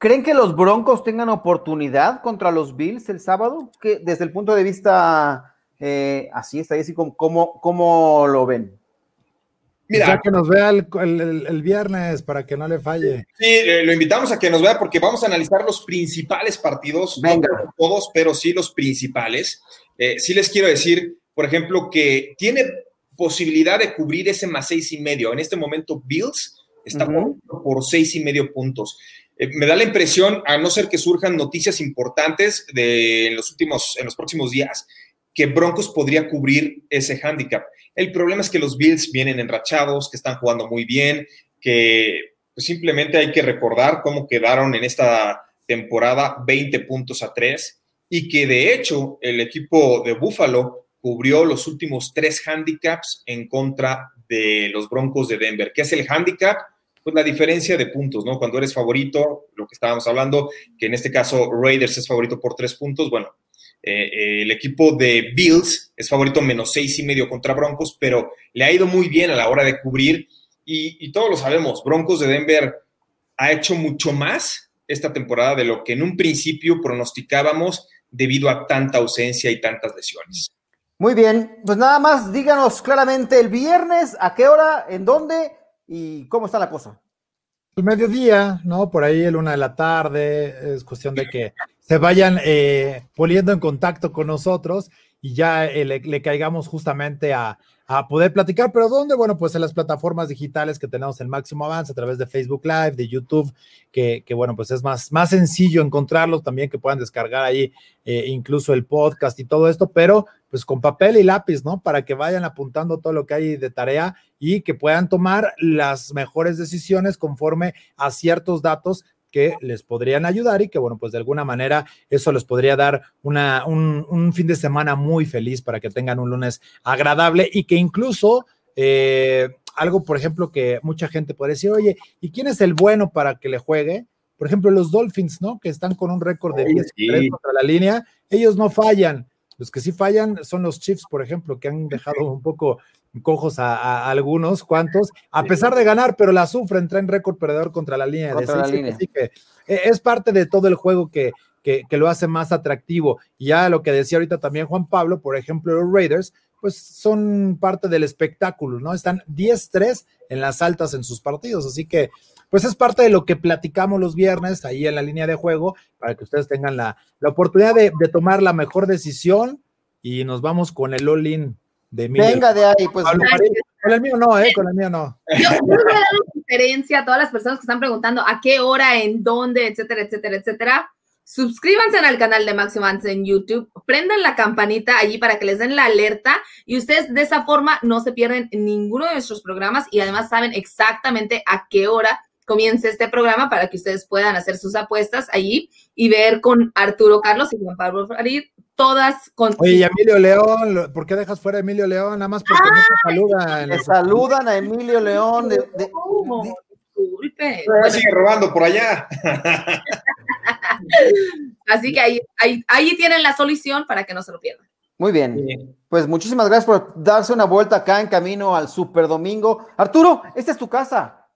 ¿Creen que los Broncos tengan oportunidad contra los Bills el sábado? Que desde el punto de vista eh, así, está así, ¿cómo, cómo lo ven? Mira, ya que nos vea el, viernes para que no le falle. Sí, lo invitamos a que nos vea porque vamos a analizar los principales partidos, no todos, pero sí los principales. Eh, sí les quiero decir, por ejemplo, que tiene posibilidad de cubrir ese más seis y medio. En este momento, Bills está por seis y medio puntos. Eh, me da la impresión, a no ser que surjan noticias importantes de, en los últimos, en los próximos días, que Broncos podría cubrir ese handicap. El problema es que los Bills vienen enrachados, que están jugando muy bien, que pues, simplemente hay que recordar cómo quedaron en esta temporada 20 puntos a 3 y que de hecho el equipo de Buffalo cubrió los últimos tres handicaps en contra de los Broncos de Denver. ¿Qué es el handicap? Pues la diferencia de puntos, ¿no? Cuando eres favorito, lo que estábamos hablando, que en este caso Raiders es favorito por tres puntos, bueno, eh, eh, el equipo de Bills es favorito menos seis y medio contra Broncos, pero le ha ido muy bien a la hora de cubrir y, y todos lo sabemos, Broncos de Denver ha hecho mucho más esta temporada de lo que en un principio pronosticábamos debido a tanta ausencia y tantas lesiones. Muy bien, pues nada más díganos claramente el viernes, a qué hora, en dónde y cómo está la cosa. El mediodía, ¿no? Por ahí el una de la tarde, es cuestión de que se vayan eh, poniendo en contacto con nosotros y ya eh, le, caigamos justamente a, a poder platicar, pero ¿dónde? Bueno, pues en las plataformas digitales que tenemos el máximo avance a través de Facebook Live, de YouTube, que, bueno, pues es más, más sencillo encontrarlos también, que puedan descargar ahí eh, incluso el podcast y todo esto, pero pues con papel y lápiz, ¿no? Para que vayan apuntando todo lo que hay de tarea y que puedan tomar las mejores decisiones conforme a ciertos datos que les podrían ayudar y que, bueno, pues de alguna manera eso les podría dar una, un, fin de semana muy feliz para que tengan un lunes agradable y que incluso eh, algo, por ejemplo, que mucha gente puede decir, oye, ¿y quién es el bueno para que le juegue? Por ejemplo, los Dolphins, ¿no? Que están con un récord de 10 contra la línea, ellos no fallan. Los que sí fallan son los Chiefs, por ejemplo, que han dejado un poco cojos a, algunos cuantos, a pesar de ganar, pero la sufren, traen récord perdedor contra la línea de seis, Así que eh, es parte de todo el juego que, que, lo hace más atractivo. Y ya lo que decía ahorita también Juan Pablo, por ejemplo, los Raiders, pues son parte del espectáculo, ¿no? Están 10-3 en las altas en sus partidos, así que pues es parte de lo que platicamos los viernes ahí en la línea de juego, para que ustedes tengan la, la oportunidad de, de, tomar la mejor decisión y nos vamos con el all-in Venga de ahí, pues. Con el mío no, ¿eh? Con el mío no. Yo, voy a dar una diferencia a todas las personas que están preguntando a qué hora, en dónde, etcétera, etcétera, etcétera. Suscríbanse al canal de Máximo Avance en YouTube, prendan la campanita allí para que les den la alerta y ustedes de esa forma no se pierden ninguno de nuestros programas y además saben exactamente a qué hora comience este programa para que ustedes puedan hacer sus apuestas allí y ver con Arturo Carlos y Juan Pablo Farid todas con. Oye, y Emilio León, ¿por qué dejas fuera a Emilio León? Nada más porque no te saludan. Le saludan a Emilio León. De, Disculpe. sigue robando por allá. Así que ahí, ahí, ahí tienen la solución para que no se lo pierdan. Muy bien. Pues muchísimas gracias por darse una vuelta acá en camino al Super Domingo. Arturo, esta es tu casa.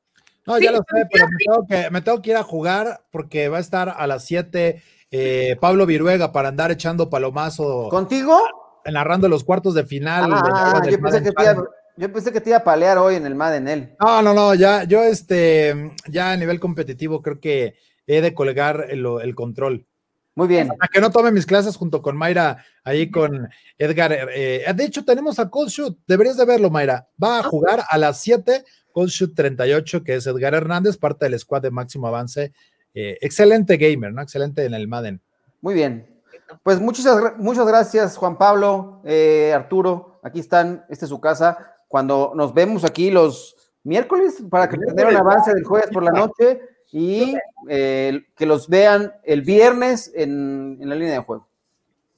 No, ya lo sé, pero me tengo, que, me tengo que ir a jugar porque va a estar a las 7 eh, Pablo Viruega para andar echando palomazo. ¿Contigo? Narrando los cuartos de final. Ah, yo, pensé que te iba, yo, pensé que te iba, a palear hoy en el Madden él. No, no, no, ya, yo este, ya a nivel competitivo creo que he de colgar el, control. Muy bien. A que no tome mis clases junto con Mayra, ahí con Edgar. Eh, de hecho, tenemos a Cold Shoot, deberías de verlo, Mayra. Va a jugar a las 7, Cold Shoot 38, que es Edgar Hernández, parte del squad de máximo avance eh, excelente gamer, ¿no? Excelente en el Madden. Muy bien. Pues muchas, muchas gracias, Juan Pablo, eh, Arturo. Aquí están, esta es su casa. Cuando nos vemos aquí los miércoles para que tener un avance del jueves por la noche y eh, que los vean el viernes en, en la línea de juego.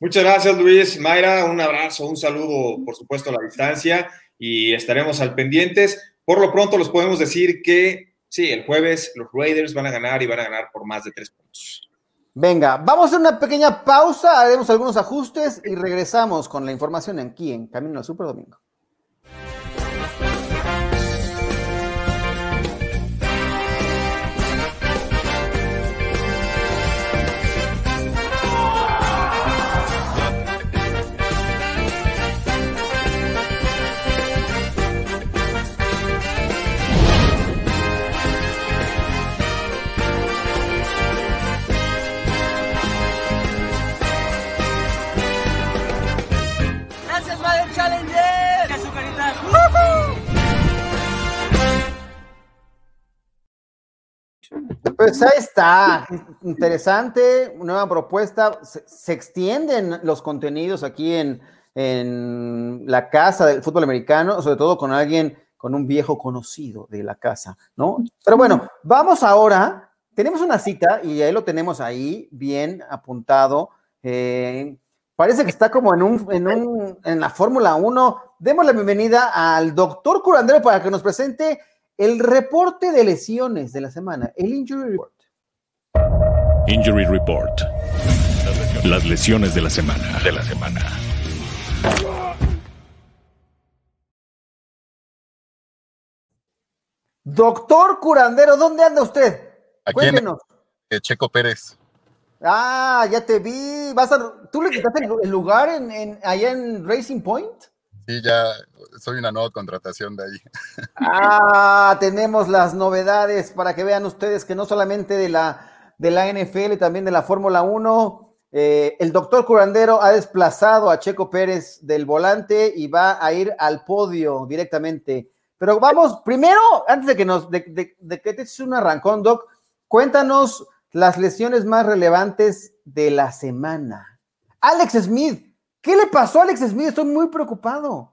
Muchas gracias, Luis. Mayra, un abrazo, un saludo, por supuesto, a la distancia y estaremos al pendientes. Por lo pronto, los podemos decir que sí, el jueves los Raiders van a ganar y van a ganar por más de tres puntos. Venga, vamos a una pequeña pausa, haremos algunos ajustes y regresamos con la información aquí en Camino al Super Domingo. Pues ahí está, interesante, nueva propuesta. Se, extienden los contenidos aquí en, en, la casa del fútbol americano, sobre todo con alguien, con un viejo conocido de la casa, ¿no? Pero bueno, vamos ahora, tenemos una cita y ahí lo tenemos ahí, bien apuntado. Eh, parece que está como en, un, en, un, en la Fórmula 1. Demos la bienvenida al doctor curandero para que nos presente el reporte de lesiones de la semana, el Injury Report. Injury Report. Las lesiones de la semana. De la semana. Doctor Curandero, ¿dónde anda usted? Aquí Cuéntenos. En, Checo Pérez. Ah, ya te vi. ¿Vas a, ¿Tú le quitaste el lugar en, en, allá en Racing Point? Sí, ya soy una nueva contratación de ahí. Ah, tenemos las novedades para que vean ustedes que no solamente de la, de la NFL, también de la Fórmula 1, eh, el doctor Curandero ha desplazado a Checo Pérez del volante y va a ir al podio directamente. Pero vamos, primero, antes de que nos, de, que te eches un arrancón, Doc, cuéntanos las lesiones más relevantes de la semana. Alex Smith ¿Qué le pasó a Alex Smith? Estoy muy preocupado.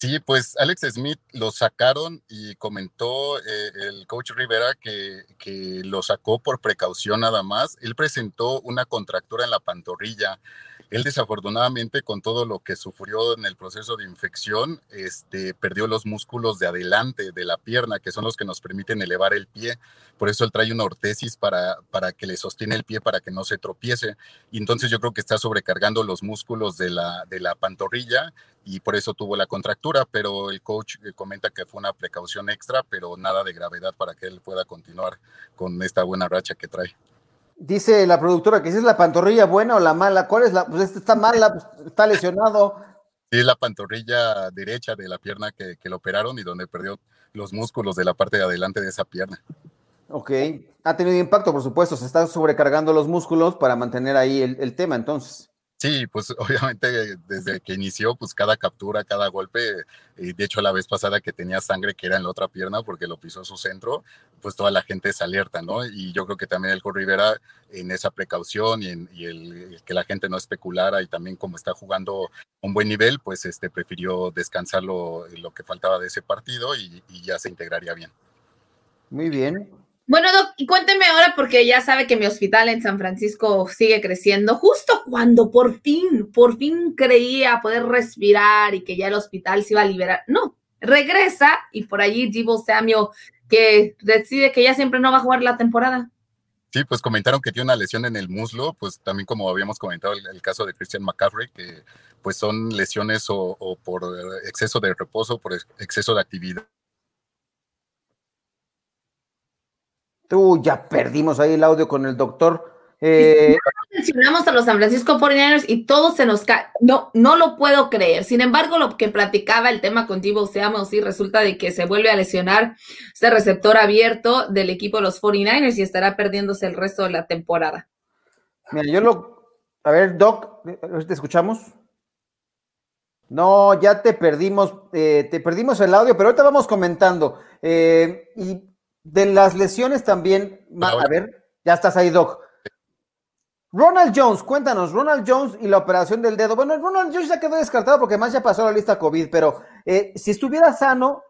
Sí, pues Alex Smith lo sacaron y comentó eh, el coach Rivera que, que, lo sacó por precaución nada más. Él presentó una contractura en la pantorrilla él desafortunadamente con todo lo que sufrió en el proceso de infección, este, perdió los músculos de adelante de la pierna, que son los que nos permiten elevar el pie. Por eso él trae una ortesis para, para que le sostiene el pie para que no se tropiece. Y entonces yo creo que está sobrecargando los músculos de la, de la pantorrilla y por eso tuvo la contractura, pero el coach eh, comenta que fue una precaución extra, pero nada de gravedad para que él pueda continuar con esta buena racha que trae. Dice la productora que si es la pantorrilla buena o la mala. ¿Cuál es la? Pues esta está mala, pues, está lesionado. Sí, es la pantorrilla derecha de la pierna que, que lo operaron y donde perdió los músculos de la parte de adelante de esa pierna. Ok, ha tenido impacto, por supuesto, se están sobrecargando los músculos para mantener ahí el, el tema, entonces. Sí, pues obviamente desde que inició, pues cada captura, cada golpe, y de hecho la vez pasada que tenía sangre que era en la otra pierna porque lo pisó su centro, pues toda la gente es alerta, ¿no? Y yo creo que también el Rivera en esa precaución y, en, el, que la gente no especulara y también como está jugando un buen nivel, pues este prefirió descansar lo, lo que faltaba de ese partido y, y ya se integraría bien. Muy bien, bueno, Doc, y cuénteme ahora, porque ya sabe que mi hospital en San Francisco sigue creciendo, justo cuando por fin, por fin creía poder respirar y que ya el hospital se iba a liberar. No, regresa y por allí Divo Samuel que decide que ya siempre no va a jugar la temporada. Sí, pues comentaron que tiene una lesión en el muslo, pues también como habíamos comentado el, caso de Christian McCaffrey, que pues son lesiones o, o por exceso de reposo, por exceso de actividad Tú ya perdimos ahí el audio con el doctor. Eh, mencionamos a los San Francisco 49ers y todo se nos cae. No, no lo puedo creer. Sin embargo, lo que platicaba el tema con Divo Seamos sí resulta de que se vuelve a lesionar este receptor abierto del equipo de los 49ers y estará perdiéndose el resto de la temporada. Mira, yo lo. A ver, Doc, ¿te escuchamos? No, ya te perdimos, eh, te perdimos el audio, pero ahorita vamos comentando. Eh, y de las lesiones también, a ver, ya estás ahí, Doc. Ronald Jones, cuéntanos, Ronald Jones y la operación del dedo. Bueno, Ronald Jones ya quedó descartado porque más ya pasó la lista COVID, pero eh, si estuviera sano,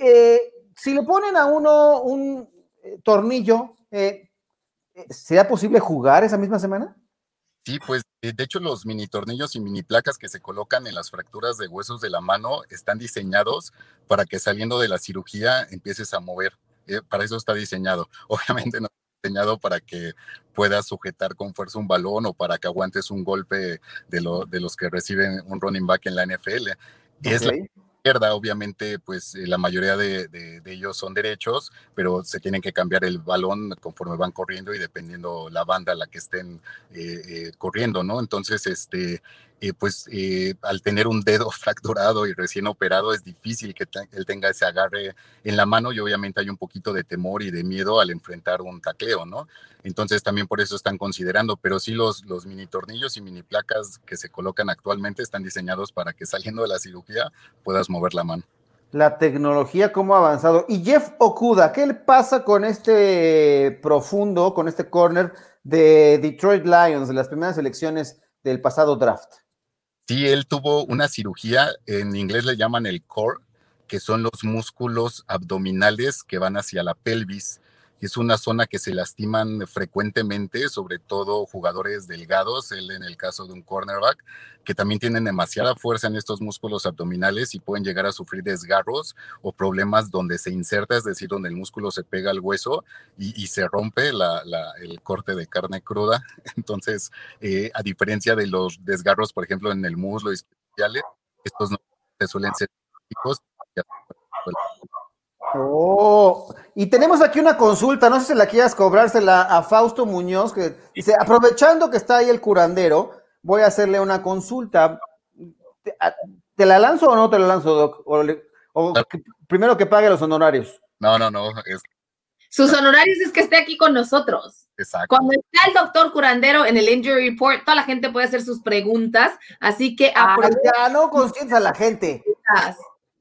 eh, si le ponen a uno un eh, tornillo eh, ¿será posible jugar esa misma semana? Sí, pues de hecho los mini tornillos y mini placas que se colocan en las fracturas de huesos de la mano están diseñados para que saliendo de la cirugía empieces a mover. Para eso está diseñado. Obviamente no diseñado para que puedas sujetar con fuerza un balón o para que aguantes un golpe de, lo, de los que reciben un running back en la NFL. Es la izquierda, obviamente, pues eh, la mayoría de, de, ellos son derechos, pero se tienen que cambiar el balón conforme van corriendo y dependiendo la banda a la que estén eh, eh, corriendo, ¿no? Entonces, este, eh, pues eh, al tener un dedo fracturado y recién operado es difícil que él tenga ese agarre en la mano y obviamente hay un poquito de temor y de miedo al enfrentar un tacleo, ¿no? Entonces también por eso están considerando, pero sí los, los mini tornillos y mini placas que se colocan actualmente están diseñados para que saliendo de la cirugía puedas mover la mano. La tecnología, cómo ha avanzado. Y Jeff Okuda, ¿qué le pasa con este profundo, con este corner de Detroit Lions, de las primeras elecciones del pasado draft? Sí, él tuvo una cirugía, en inglés le llaman el core, que son los músculos abdominales que van hacia la pelvis es una zona que se lastiman frecuentemente, sobre todo jugadores delgados, él en el caso de un cornerback, que también tienen demasiada fuerza en estos músculos abdominales y pueden llegar a sufrir desgarros o problemas donde se inserta, es decir, donde el músculo se pega al hueso y, se rompe el corte de carne cruda. Entonces, eh, a diferencia de los desgarros, por ejemplo, en el muslo y especiales, estos no suelen ser típicos Oh, y tenemos aquí una consulta, no sé si la quieras cobrársela a Fausto Muñoz, que dice, aprovechando que está ahí el curandero, voy a hacerle una consulta. ¿Te, la lanzo o no te la lanzo, Doc? O, primero que pague los honorarios. No, no, no. Sus honorarios es que esté aquí con nosotros. Exacto. Cuando está el doctor curandero en el Injury Report, toda la gente puede hacer sus preguntas, así que... Ah, ya no consientes a la gente.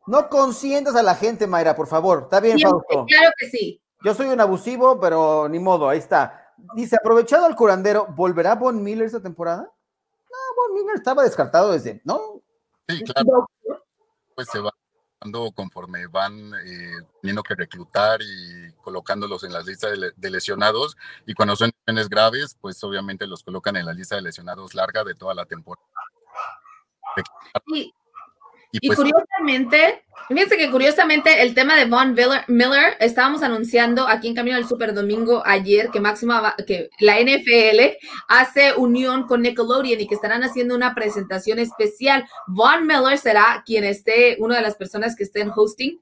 No consientas a la gente, Mayra, por favor. Está bien, Fausto. Claro que sí. Yo soy un abusivo, pero ni modo, ahí está. Dice, aprovechado al curandero, ¿volverá Von Miller esta temporada? No, Von Miller estaba descartado desde, ¿no? Sí, claro. Pues se va dando conforme van eh, teniendo que reclutar y colocándolos en las listas de, lesionados. Y cuando son lesiones graves, pues obviamente los colocan en la lista de lesionados larga de toda la temporada. Y, pues curiosamente, fíjense que curiosamente el tema de Von Miller, estábamos anunciando aquí en Camino del Super Domingo ayer que Máxima, que la NFL hace unión con Nickelodeon y que estarán haciendo una presentación especial. Von Miller será quien esté, una de las personas que estén hosting.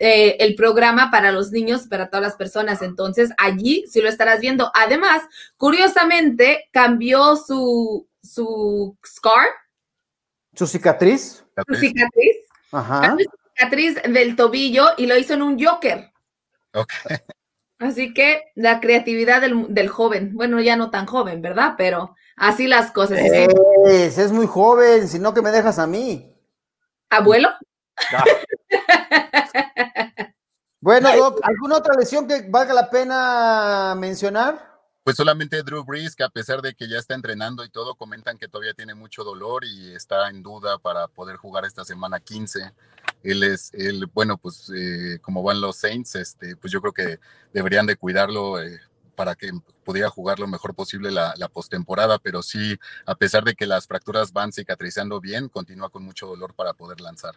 Eh, el programa para los niños, para todas las personas. Entonces, allí sí lo estarás viendo. Además, curiosamente, cambió su, su scar, ¿Su cicatriz? Su cicatriz. Ajá. Su cicatriz del tobillo y lo hizo en un Joker. Ok. Así que la creatividad del, joven, bueno, ya no tan joven, ¿verdad? Pero así las cosas. Es, es muy joven, si no que me dejas a mí. ¿Abuelo? bueno, Doc, ¿alguna otra lesión que valga la pena mencionar? Pues solamente Drew Brees, que a pesar de que ya está entrenando y todo, comentan que todavía tiene mucho dolor y está en duda para poder jugar esta semana 15. Él es, él, bueno, pues eh, como van los Saints, este, pues yo creo que deberían de cuidarlo eh, para que pudiera jugar lo mejor posible la, la postemporada, pero sí, a pesar de que las fracturas van cicatrizando bien, continúa con mucho dolor para poder lanzar.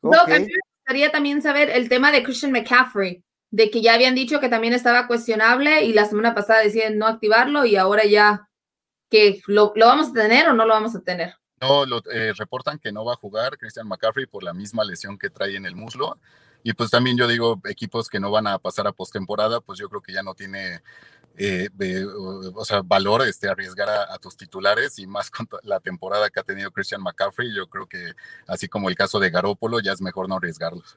Okay. a mí me gustaría también saber el tema de Christian McCaffrey de que ya habían dicho que también estaba cuestionable y la semana pasada decían no activarlo y ahora ya que lo, vamos a tener o no lo vamos a tener. No, lo, eh, reportan que no va a jugar Christian McCaffrey por la misma lesión que trae en el muslo. Y pues también yo digo, equipos que no van a pasar a postemporada, pues yo creo que ya no tiene eh, o sea, valor este, arriesgar a, a, tus titulares y más con la temporada que ha tenido Christian McCaffrey. Yo creo que así como el caso de Garópolo, ya es mejor no arriesgarlos.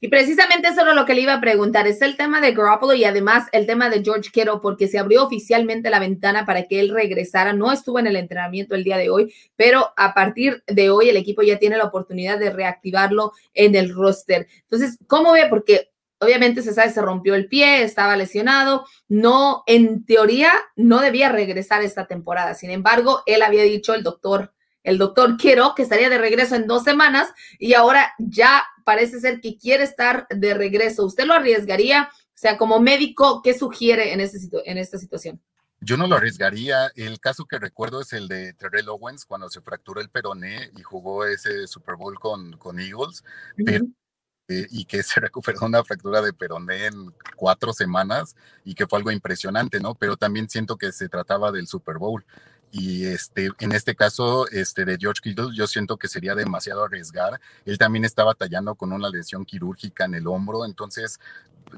Y precisamente eso era lo que le iba a preguntar. Es el tema de Garoppolo y además el tema de George Kittle, porque se abrió oficialmente la ventana para que él regresara. No estuvo en el entrenamiento el día de hoy, pero a partir de hoy el equipo ya tiene la oportunidad de reactivarlo en el roster. Entonces, ¿cómo ve? Porque obviamente se sabe, se rompió el pie, estaba lesionado, no, en teoría, no debía regresar esta temporada. Sin embargo, él había dicho, el doctor el doctor Quiero, que estaría de regreso en dos semanas y ahora ya parece ser que quiere estar de regreso. ¿Usted lo arriesgaría sea, como médico, ¿qué sugiere en, este, en esta situación? Yo no lo arriesgaría. El caso que recuerdo es el de Terrell Owens cuando se fracturó el peroné y jugó ese Super Bowl con, con Eagles, pero eh, y que se recuperó una fractura de peroné en cuatro semanas y que fue algo impresionante, ¿no? Pero también siento que se trataba del Super Bowl. Y este, en este caso, este, de George Kittle, yo siento que sería demasiado arriesgar. Él también está batallando con una lesión quirúrgica en el hombro, entonces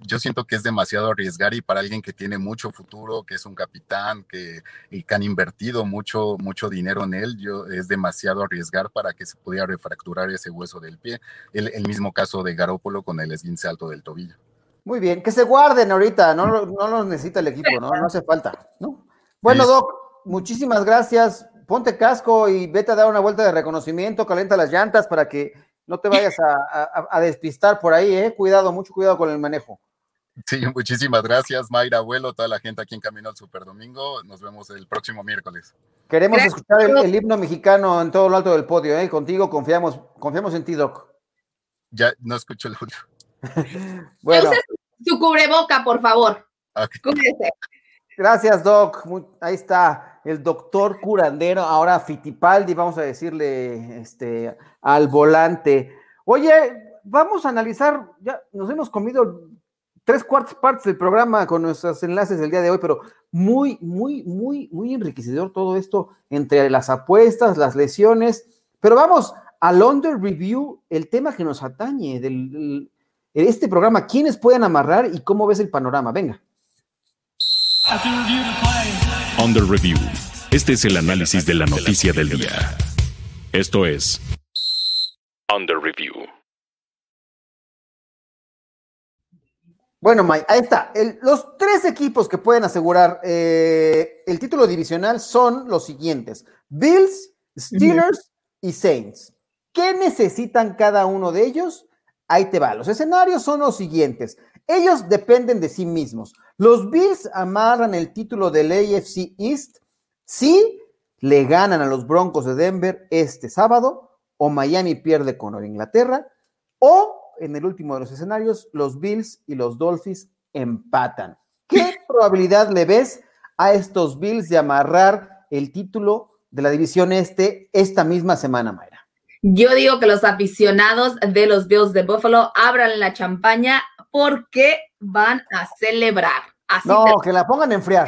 yo siento que es demasiado arriesgar y para alguien que tiene mucho futuro, que es un capitán, que, y que han invertido mucho, mucho dinero en él, yo, es demasiado arriesgar para que se pudiera refracturar ese hueso del pie. El, mismo caso de Garópolo con el esguince alto del tobillo. Muy bien, que se guarden ahorita, no, no los necesita el equipo, ¿no? No hace falta, ¿no? Bueno, Doc, muchísimas gracias. Ponte casco y vete a dar una vuelta de reconocimiento, calenta las llantas para que no te vayas a, despistar por ahí, ¿eh? Cuidado, mucho cuidado con el manejo. Sí, muchísimas gracias, Mayra, abuelo, toda la gente aquí en Camino al Super Domingo. Nos vemos el próximo miércoles. Queremos escuchar el, himno mexicano en todo lo alto del podio, ¿eh? Contigo confiamos, confiamos en ti, Doc. Ya no escucho el audio. bueno. su cubreboca, por favor. Gracias, Doc. ahí está el doctor curandero, ahora Fitipaldi, vamos a decirle este, al volante. Oye, vamos a analizar, ya nos hemos comido tres cuartas partes del programa con nuestros enlaces del día de hoy, pero muy, muy, muy, muy enriquecedor todo esto entre las apuestas, las lesiones. Pero vamos al under review, el tema que nos atañe del, este programa, quiénes pueden amarrar y cómo ves el panorama. Venga. Under Review. Este es el análisis de la noticia del día. Esto es Under Review. Bueno, Mike, ahí está. los tres equipos que pueden asegurar eh, el título divisional son los siguientes: Bills, Steelers y Saints. ¿Qué necesitan cada uno de ellos? Ahí te va. Los escenarios son los siguientes. Ellos dependen de sí mismos. Los Bills amarran el título del AFC East si le ganan a los Broncos de Denver este sábado o Miami pierde con Inglaterra o en el último de los escenarios los Bills y los Dolphins empatan. ¿Qué probabilidad le ves a estos Bills de amarrar el título de la división este esta misma semana, Mayra? Yo digo que los aficionados de los Bills de Buffalo abran la champaña porque van a celebrar. no, que la pongan a enfriar.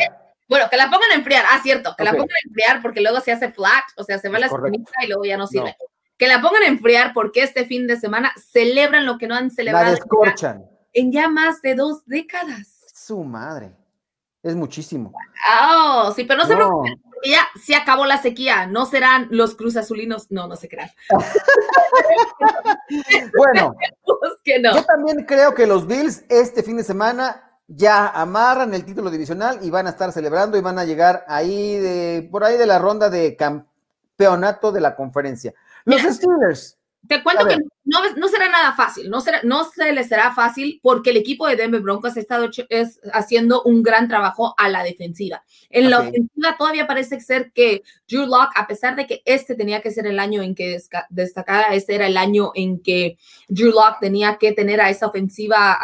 Bueno, que la pongan a enfriar. Ah, cierto, que la pongan a enfriar porque luego se hace flat, o sea, se va la espumita y luego ya no sirve. Que la pongan a enfriar porque este fin de semana celebran lo que no han celebrado. La descorchan. En ya más de dos décadas. Su madre. Es muchísimo. Oh, sí, pero no se preocupen, ya se acabó la sequía. No serán los Cruz Azulinos. No, no se crean. bueno, yo también creo que los Bills este fin de semana ya amarran el título divisional y van a estar celebrando y van a llegar ahí de por ahí de la ronda de campeonato de la conferencia. Los Steelers te cuento que no, será nada fácil, no, será, no se les será fácil porque el equipo de Denver Broncos ha estado es, haciendo un gran trabajo a la defensiva. En la ofensiva todavía parece ser que Drew Lock, a pesar de que este tenía que ser el año en que destacara, este era el año en que Drew Lock tenía que tener a esa ofensiva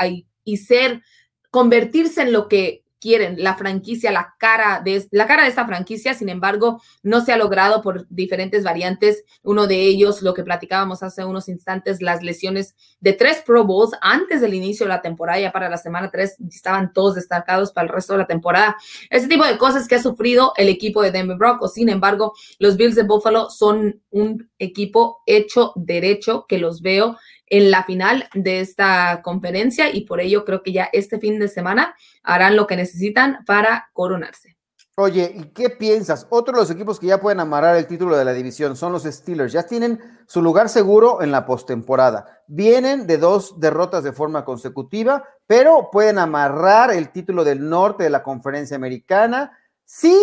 y ser, convertirse en lo que quieren la franquicia, la cara de la cara de esta franquicia, sin embargo, no se ha logrado por diferentes variantes. Uno de ellos, lo que platicábamos hace unos instantes, las lesiones de tres Pro Bowls antes del inicio de la temporada, ya para la semana 3 estaban todos destacados para el resto de la temporada. Ese tipo de cosas que ha sufrido el equipo de Denver Broncos. Sin embargo, los Bills de Buffalo son un equipo hecho derecho que los veo en la final de esta conferencia y por ello creo que ya este fin de semana harán lo que necesitan para coronarse. Oye, ¿y qué piensas? Otro de los equipos que ya pueden amarrar el título de la división son los Steelers. Ya tienen su lugar seguro en la postemporada. Vienen de dos derrotas de forma consecutiva, pero pueden amarrar el título del norte de la conferencia americana. Sí,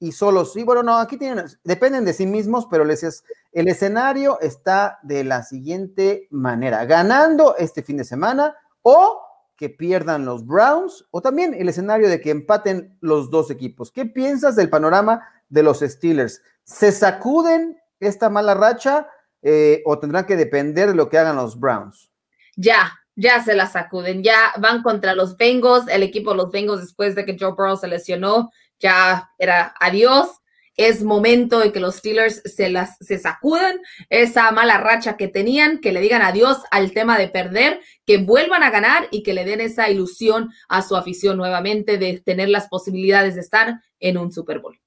y solo sí. Bueno, no, aquí tienen, dependen de sí mismos, pero les es, el escenario está de la siguiente manera: ganando este fin de semana o que pierdan los Browns, o también el escenario de que empaten los dos equipos. ¿Qué piensas del panorama de los Steelers? ¿Se sacuden esta mala racha eh, o tendrán que depender de lo que hagan los Browns? Ya, ya se la sacuden, ya van contra los Bengals, el equipo de los Bengals después de que Joe Burrow se lesionó, ya era adiós. Es momento de que los Steelers se, las, se sacudan esa mala racha que tenían, que le digan adiós al tema de perder, que vuelvan a ganar y que le den esa ilusión a su afición nuevamente de tener las posibilidades de estar en un Super Bowl.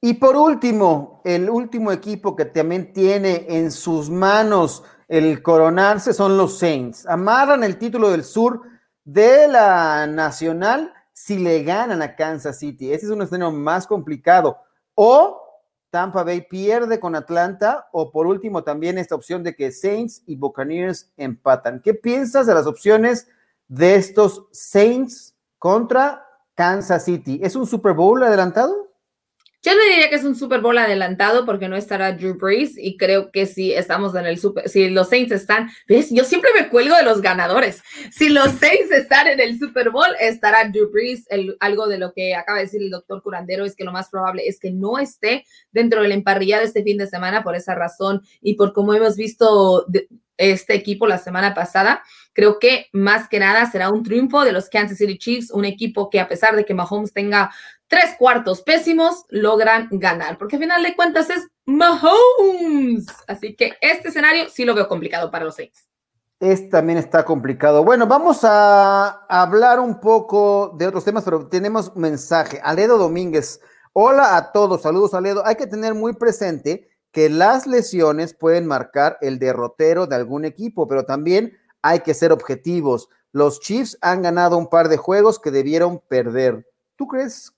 Y por último, el último equipo que también tiene en sus manos el coronarse son los Saints. Amarran el título del sur de la Nacional si le ganan a Kansas City. Ese es un escenario más complicado. O Tampa Bay pierde con Atlanta, o por último también esta opción de que Saints y Buccaneers empatan. ¿Qué piensas de las opciones de estos Saints contra Kansas City? ¿Es un Super Bowl adelantado? Yo no diría que es un Super Bowl adelantado porque no estará Drew Brees y creo que si estamos en el Super, si los Saints están, ¿ves? Yo siempre me cuelgo de los ganadores. Si los Saints están en el Super Bowl, estará Drew Brees. algo de lo que acaba de decir el doctor Curandero es que lo más probable es que no esté dentro de la emparrilla de este fin de semana por esa razón y por como hemos visto este equipo la semana pasada. Creo que más que nada será un triunfo de los Kansas City Chiefs, un equipo que a pesar de que Mahomes tenga tres cuartos pésimos logran ganar, porque al final de cuentas es Mahomes. Así que este escenario sí lo veo complicado para los Saints. Este también está complicado. Bueno, vamos a hablar un poco de otros temas, pero tenemos mensaje. Aledo Domínguez. Hola a todos, saludos Aledo. Hay que tener muy presente que las lesiones pueden marcar el derrotero de algún equipo, pero también hay que ser objetivos. Los Chiefs han ganado un par de juegos que debieron perder. ¿Tú crees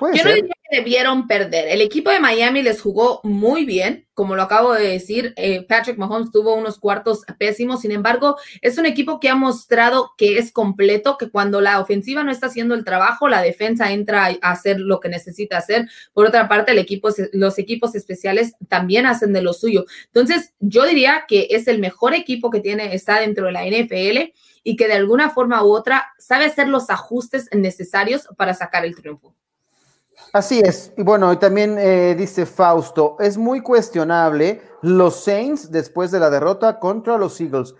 yo no diría que debieron perder. El equipo de Miami les jugó muy bien, como lo acabo de decir. Eh, Patrick Mahomes tuvo unos cuartos pésimos, sin embargo, es un equipo que ha mostrado que es completo, que cuando la ofensiva no está haciendo el trabajo, la defensa entra a hacer lo que necesita hacer. Por otra parte, el equipo, los equipos especiales también hacen de lo suyo. Entonces, yo diría que es el mejor equipo que tiene, está dentro de la NFL y que de alguna forma u otra sabe hacer los ajustes necesarios para sacar el triunfo. Así es. Y bueno, también eh, dice Fausto, es muy cuestionable los Saints después de la derrota contra los Eagles.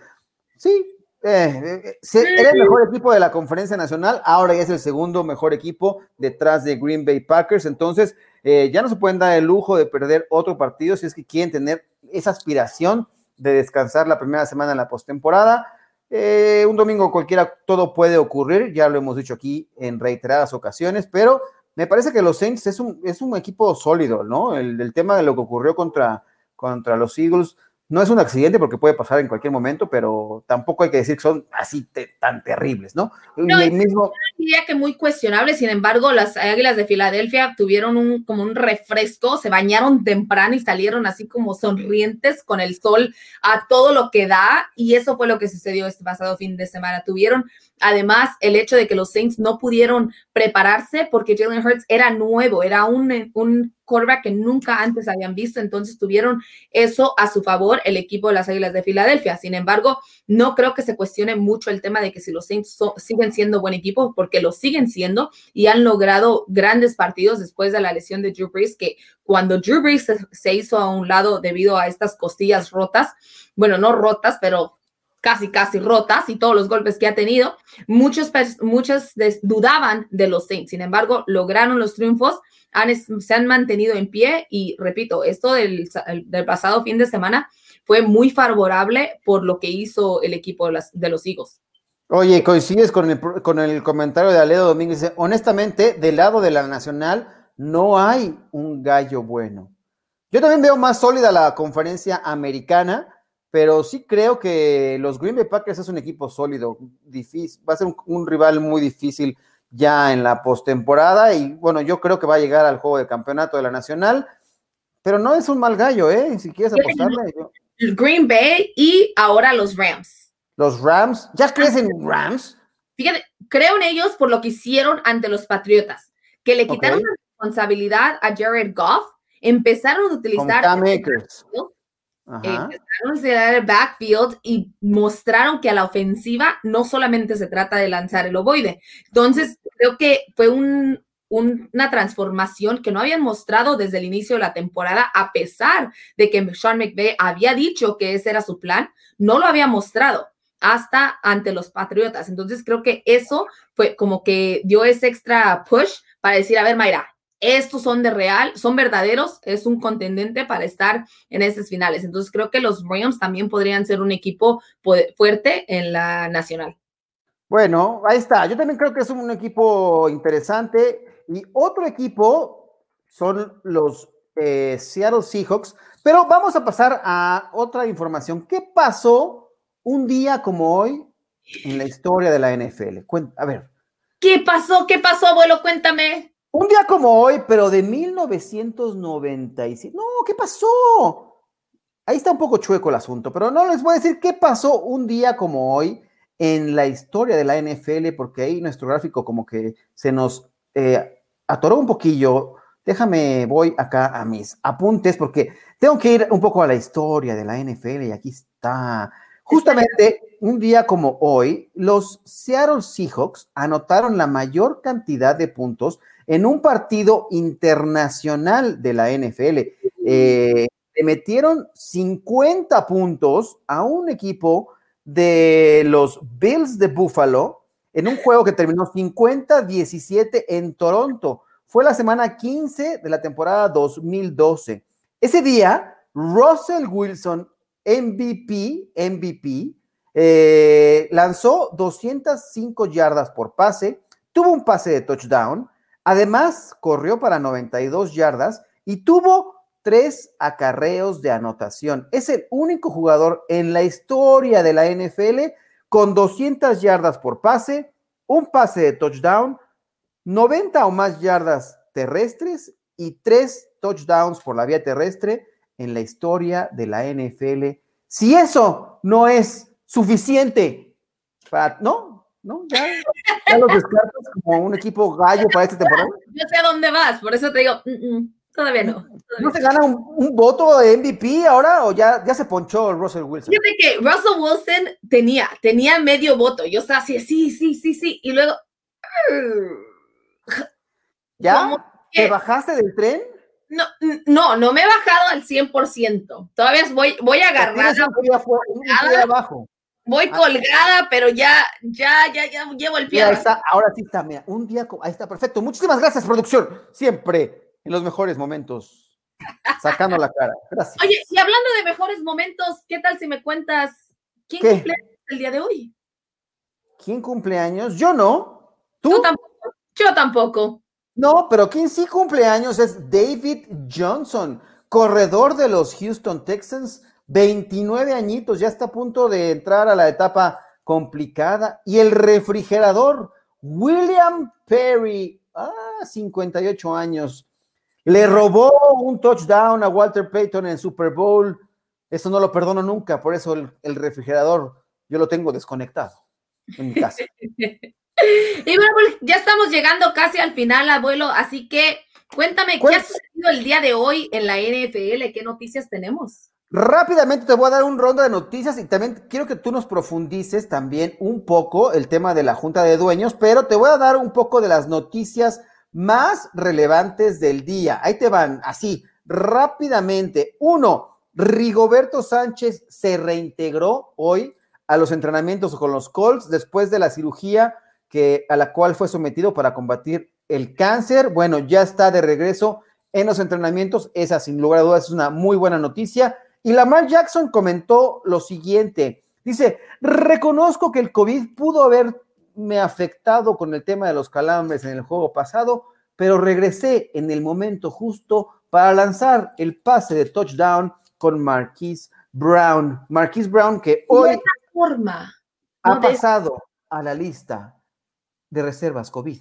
Sí, eh, eh, era el mejor equipo de la conferencia nacional, ahora ya es el segundo mejor equipo detrás de Green Bay Packers. Entonces, ya no se pueden dar el lujo de perder otro partido si es que quieren tener esa aspiración de descansar la primera semana en la postemporada. un domingo cualquiera, todo puede ocurrir, ya lo hemos dicho aquí en reiteradas ocasiones, pero me parece que los Saints es un, es un equipo sólido, ¿no? El, el, tema de lo que ocurrió contra, contra los Eagles no es un accidente porque puede pasar en cualquier momento, pero tampoco hay que decir que son así tan terribles, ¿no? No, y mismo... diría que muy cuestionable, sin embargo, las Águilas de Filadelfia tuvieron un, como un refresco, se bañaron temprano y salieron así como sonrientes con el sol a todo lo que da, y eso fue lo que sucedió este pasado fin de semana. Tuvieron Además, el hecho de que los Saints no pudieron prepararse porque Jalen Hurts era nuevo, era un, un quarterback que nunca antes habían visto, entonces tuvieron eso a su favor el equipo de las Águilas de Filadelfia. Sin embargo, no creo que se cuestione mucho el tema de que si los Saints siguen siendo buen equipo, porque lo siguen siendo y han logrado grandes partidos después de la lesión de Drew Brees, que cuando Drew Brees se hizo a un lado debido a estas costillas rotas, bueno, no rotas, pero casi, casi rotas y todos los golpes que ha tenido, muchos, muchos dudaban de los Saints. Sin embargo, lograron los triunfos, se han mantenido en pie y repito, esto del, del, pasado fin de semana fue muy favorable por lo que hizo el equipo de, los Eagles. Oye, coincides con el, con el comentario de Aledo Domínguez. Honestamente, del lado de la Nacional no hay un gallo bueno. Yo también veo más sólida la conferencia americana pero sí creo que los Green Bay Packers es un equipo sólido, difícil, va a ser un, rival muy difícil ya en la postemporada y bueno, yo creo que va a llegar al juego de campeonato de la Nacional, pero no es un mal gallo, ¿eh? Si quieres apostarle. Green Bay y ahora los Rams. Los Rams, ¿ya crees en Rams? Fíjate, creo en ellos por lo que hicieron ante los Patriotas, que le quitaron la responsabilidad a Jared Goff, empezaron a utilizar Empezaron a el backfield y mostraron que a la ofensiva no solamente se trata de lanzar el ovoide. Entonces, creo que fue una transformación que no habían mostrado desde el inicio de la temporada, a pesar de que Sean McVay había dicho que ese era su plan, no lo había mostrado. hasta ante los Patriotas. Entonces creo que eso fue como que dio ese extra push para decir, a ver, Mayra, estos son de real, son verdaderos, es un contendente para estar en estas finales. Entonces creo que los Rams también podrían ser un equipo fuerte en la nacional. Bueno, ahí está. Yo también creo que es un equipo interesante. Y otro equipo son los eh, Seattle Seahawks. Pero vamos a pasar a otra información. ¿Qué pasó un día como hoy en la historia de la NFL? a ver. ¿Qué pasó? ¿Qué pasó, abuelo? Cuéntame. Un día como hoy, pero de 1997. No, ¿qué pasó? Ahí está un poco chueco el asunto, pero no les voy a decir qué pasó un día como hoy en la historia de la NFL, porque ahí nuestro gráfico como que se nos eh, atoró un poquillo. Déjame, voy acá a mis apuntes, porque tengo que ir un poco a la historia de la NFL y aquí está. Justamente un día como hoy, los Seattle Seahawks anotaron la mayor cantidad de puntos en un partido internacional de la NFL. Eh, le metieron 50 puntos a un equipo de los Bills de Buffalo en un juego que terminó 50-17 en Toronto. Fue la semana 15 de la temporada 2012. Ese día, Russell Wilson, MVP, MVP, eh, lanzó 205 yardas por pase, tuvo un pase de touchdown, Además, corrió para 92 yardas y tuvo tres acarreos de anotación. Es el único jugador en la historia de la NFL con 200 yardas por pase, un pase de touchdown, 90 o más yardas terrestres y tres touchdowns por la vía terrestre en la historia de la NFL. Si eso no es suficiente ¿no? ¿No? Ya, ya los descartas como un equipo gallo para esta temporada. Yo sé a dónde vas, por eso te digo, mm, mm, todavía no. ¿No se gana un, voto de MVP ahora o ya, ya se ponchó Russell Wilson? Fíjate que Russell Wilson tenía, tenía medio voto. Yo estaba así, sí, sí, sí, sí. Y luego. ¿Ya? ¿Te bajaste del tren? No, no, no me he bajado al 100%. Todavía voy, voy a agarrar. Un día abajo. Voy ah. colgada, pero ya, ya, ya, ya llevo el pie. Ahí está, ahora sí está, mira, un día, ahí está, perfecto. Muchísimas gracias, producción. Siempre en los mejores momentos, sacando la cara. Gracias. Oye, y hablando de mejores momentos, ¿qué tal si me cuentas quién cumple el día de hoy? ¿Quién cumple años? Yo no. ¿Tú? Yo tampoco. Yo tampoco. No, pero quien sí cumple años es David Johnson, corredor de los Houston Texans 29 añitos, ya está a punto de entrar a la etapa complicada. Y el refrigerador, William Perry, ah, 58 años, le robó un touchdown a Walter Payton en Super Bowl. Eso no lo perdono nunca, por eso el, refrigerador yo lo tengo desconectado en mi casa. y bueno, pues, ya estamos llegando casi al final, abuelo, así que cuéntame, ¿qué ha sucedido el día de hoy en la NFL? ¿Qué noticias tenemos? Rápidamente te voy a dar un ronda de noticias y también quiero que tú nos profundices también un poco el tema de la Junta de Dueños, pero te voy a dar un poco de las noticias más relevantes del día. Ahí te van, así, rápidamente. Uno, Rigoberto Sánchez se reintegró hoy a los entrenamientos con los Colts después de la cirugía que, a la cual fue sometido para combatir el cáncer. Bueno, ya está de regreso en los entrenamientos. Esa, sin lugar a dudas, es una muy buena noticia. Y Lamar Jackson comentó lo siguiente. Dice, reconozco que el COVID pudo haberme afectado con el tema de los calambres en el juego pasado, pero regresé en el momento justo para lanzar el pase de touchdown con Marquise Brown. Marquise Brown que hoy forma, ha pasado a la lista de reservas COVID.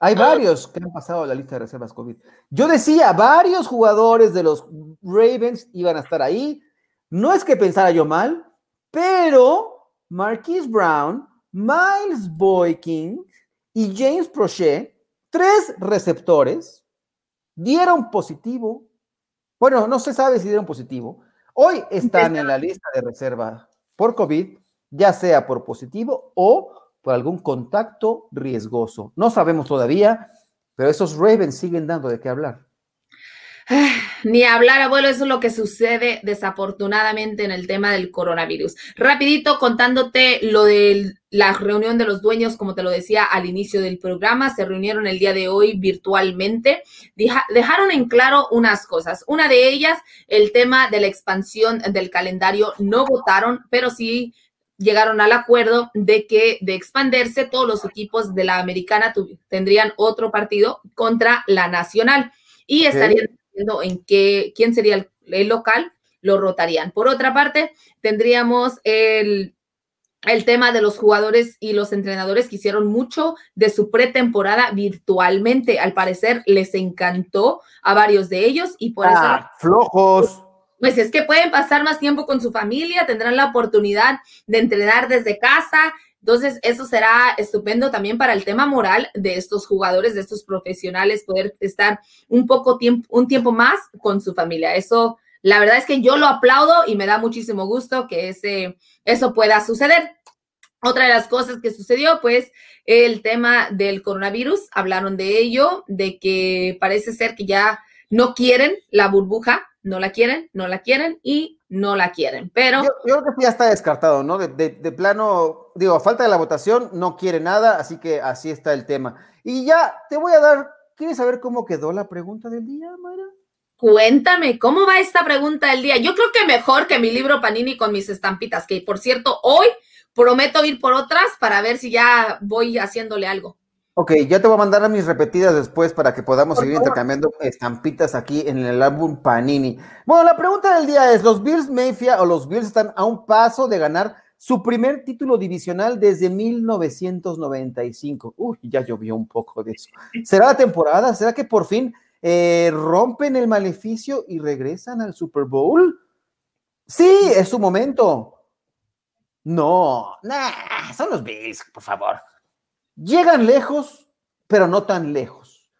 Hay varios que han pasado a la lista de reservas COVID. Yo decía, varios jugadores de los Ravens iban a estar ahí. No es que pensara yo mal, pero Marquise Brown, Miles Boykin y James Prochet, tres receptores, dieron positivo. Bueno, no se sabe si dieron positivo. Hoy están en la lista de reserva por COVID, ya sea por positivo o por algún contacto riesgoso. No sabemos todavía, pero esos Ravens siguen dando de qué hablar. Ni hablar, abuelo, eso es lo que sucede desafortunadamente en el tema del coronavirus. Rapidito contándote lo de la reunión de los dueños, como te lo decía al inicio del programa, se reunieron el día de hoy virtualmente. dejaron en claro unas cosas. Una de ellas, el tema de la expansión del calendario, no votaron, pero sí llegaron al acuerdo de que de expandirse todos los equipos de la americana tendrían otro partido contra la nacional y estarían viendo en qué, quién sería el, local, lo rotarían. Por otra parte, tendríamos el, el tema de los jugadores y los entrenadores que hicieron mucho de su pretemporada virtualmente. Al parecer les encantó a varios de ellos y por ah, eso... Flojos pues es que pueden pasar más tiempo con su familia, tendrán la oportunidad de entrenar desde casa. Entonces, eso será estupendo también para el tema moral de estos jugadores, de estos profesionales, poder estar un poco tiempo, un tiempo más con su familia. Eso, la verdad es que yo lo aplaudo y me da muchísimo gusto que ese, eso pueda suceder. Otra de las cosas que sucedió, pues, el tema del coronavirus, hablaron de ello, de que parece ser que ya no quieren la burbuja, no la quieren, no la quieren y no la quieren. Pero. Yo, creo que ya está descartado, ¿no? De, plano, digo, a falta de la votación, no quiere nada, así que así está el tema. Y ya te voy a dar. ¿Quieres saber cómo quedó la pregunta del día, Mayra? Cuéntame, ¿cómo va esta pregunta del día? Yo creo que mejor que mi libro Panini con mis estampitas, que por cierto, hoy prometo ir por otras para ver si ya voy haciéndole algo. Ok, ya te voy a mandar a mis repetidas después para que podamos seguir intercambiando estampitas aquí en el álbum Panini. Bueno, la pregunta del día es, ¿los Bills Mafia o los Bills están a un paso de ganar su primer título divisional desde 1995? Uy, ya llovió un poco de eso. ¿Será la temporada? ¿Será que por fin eh, rompen el maleficio y regresan al Super Bowl? Sí, es su momento. No, nah, son los Bills, por favor. Llegan lejos, pero no tan lejos.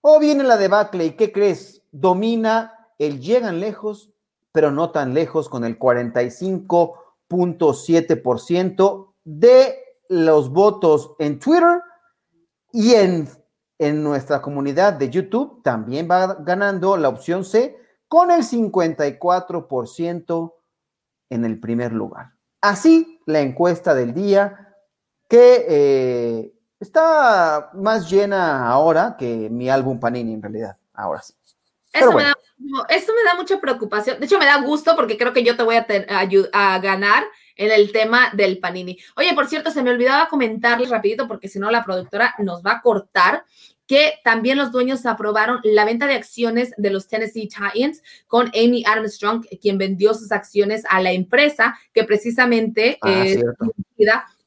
O viene la debacle y ¿qué crees? Domina el llegan lejos, pero no tan lejos con el 45.7% de los votos en Twitter y en, en nuestra comunidad de YouTube también va ganando la opción C con el 54% en el primer lugar. Así la encuesta del día que eh, está más llena ahora que mi álbum Panini en realidad, ahora sí. Eso, me da, me da mucha preocupación. De hecho, me da gusto porque creo que yo te voy a, a, ganar en el tema del Panini. Oye, por cierto, se me olvidaba comentarles rapidito porque si no la productora nos va a cortar que también los dueños aprobaron la venta de acciones de los Tennessee Titans con Amy Armstrong, quien vendió sus acciones a la empresa que precisamente ah, es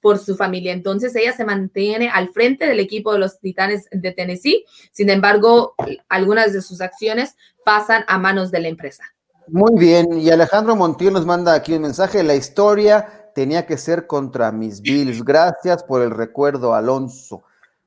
por su familia. Entonces ella se mantiene al frente del equipo de los Titanes de Tennessee. Sin embargo, algunas de sus acciones pasan a manos de la empresa. Muy bien, y Alejandro Montiel nos manda aquí un mensaje, la historia tenía que ser contra mis Bills. Gracias por el recuerdo, Alonso.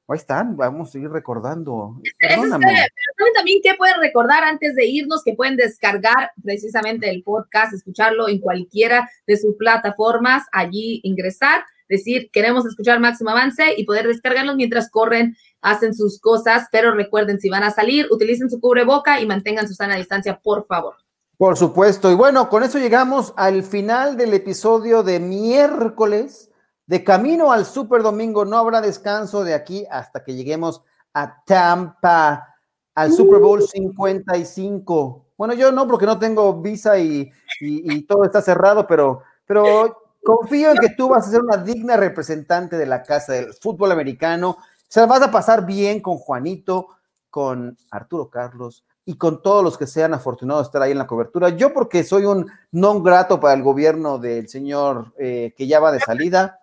Ahí están, vamos a seguir recordando. Perdóname. ¿Saben también qué pueden recordar antes de irnos? Que pueden descargar precisamente el podcast, escucharlo en cualquiera de sus plataformas, allí ingresar decir, queremos escuchar máximo avance y poder descargarlos mientras corren, hacen sus cosas, pero recuerden, si van a salir, utilicen su cubreboca y mantengan su sana distancia, por favor. Por supuesto. Y bueno, con eso llegamos al final del episodio de miércoles. De camino al Super Domingo, no habrá descanso de aquí hasta que lleguemos a Tampa, al Super Bowl 55. Bueno, yo no, porque no tengo visa y, y todo está cerrado, pero, pero Confío en que tú vas a ser una digna representante de la casa del fútbol americano. Se vas a pasar bien con Juanito, con Arturo Carlos y con todos los que sean afortunados de estar ahí en la cobertura. Yo porque soy un non grato para el gobierno del señor eh, que ya va de salida.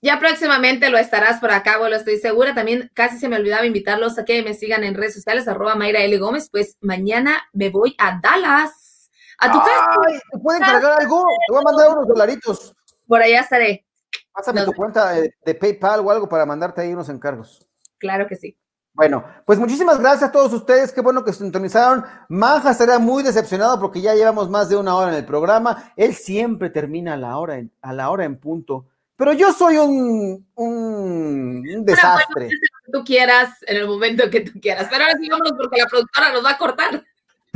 Ya próximamente lo estarás por acá, lo estoy segura. También casi se me olvidaba invitarlos a que me sigan en redes sociales, arroba Mayra L. Gómez. Pues mañana me voy a Dallas. A tu casa. ¿Te pueden cargar algo? Te voy a mandar unos dolaritos. Por allá estaré. Pásame tu cuenta de, PayPal o algo para mandarte ahí unos encargos. Claro que sí. Bueno, pues muchísimas gracias a todos ustedes. Qué bueno que sintonizaron. Manja estaría muy decepcionado porque ya llevamos más de una hora en el programa. Él siempre termina a la hora en, a la hora en punto. Pero yo soy un, un, desastre. tú quieras, en el momento que tú quieras. Pero ahora sí vámonos porque la productora nos va a cortar.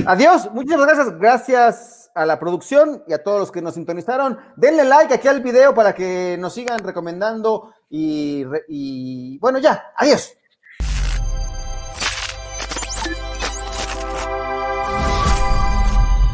Adiós, muchas gracias. Gracias a la producción y a todos los que nos sintonizaron. Denle like aquí al video para que nos sigan recomendando y, y bueno, ya, adiós.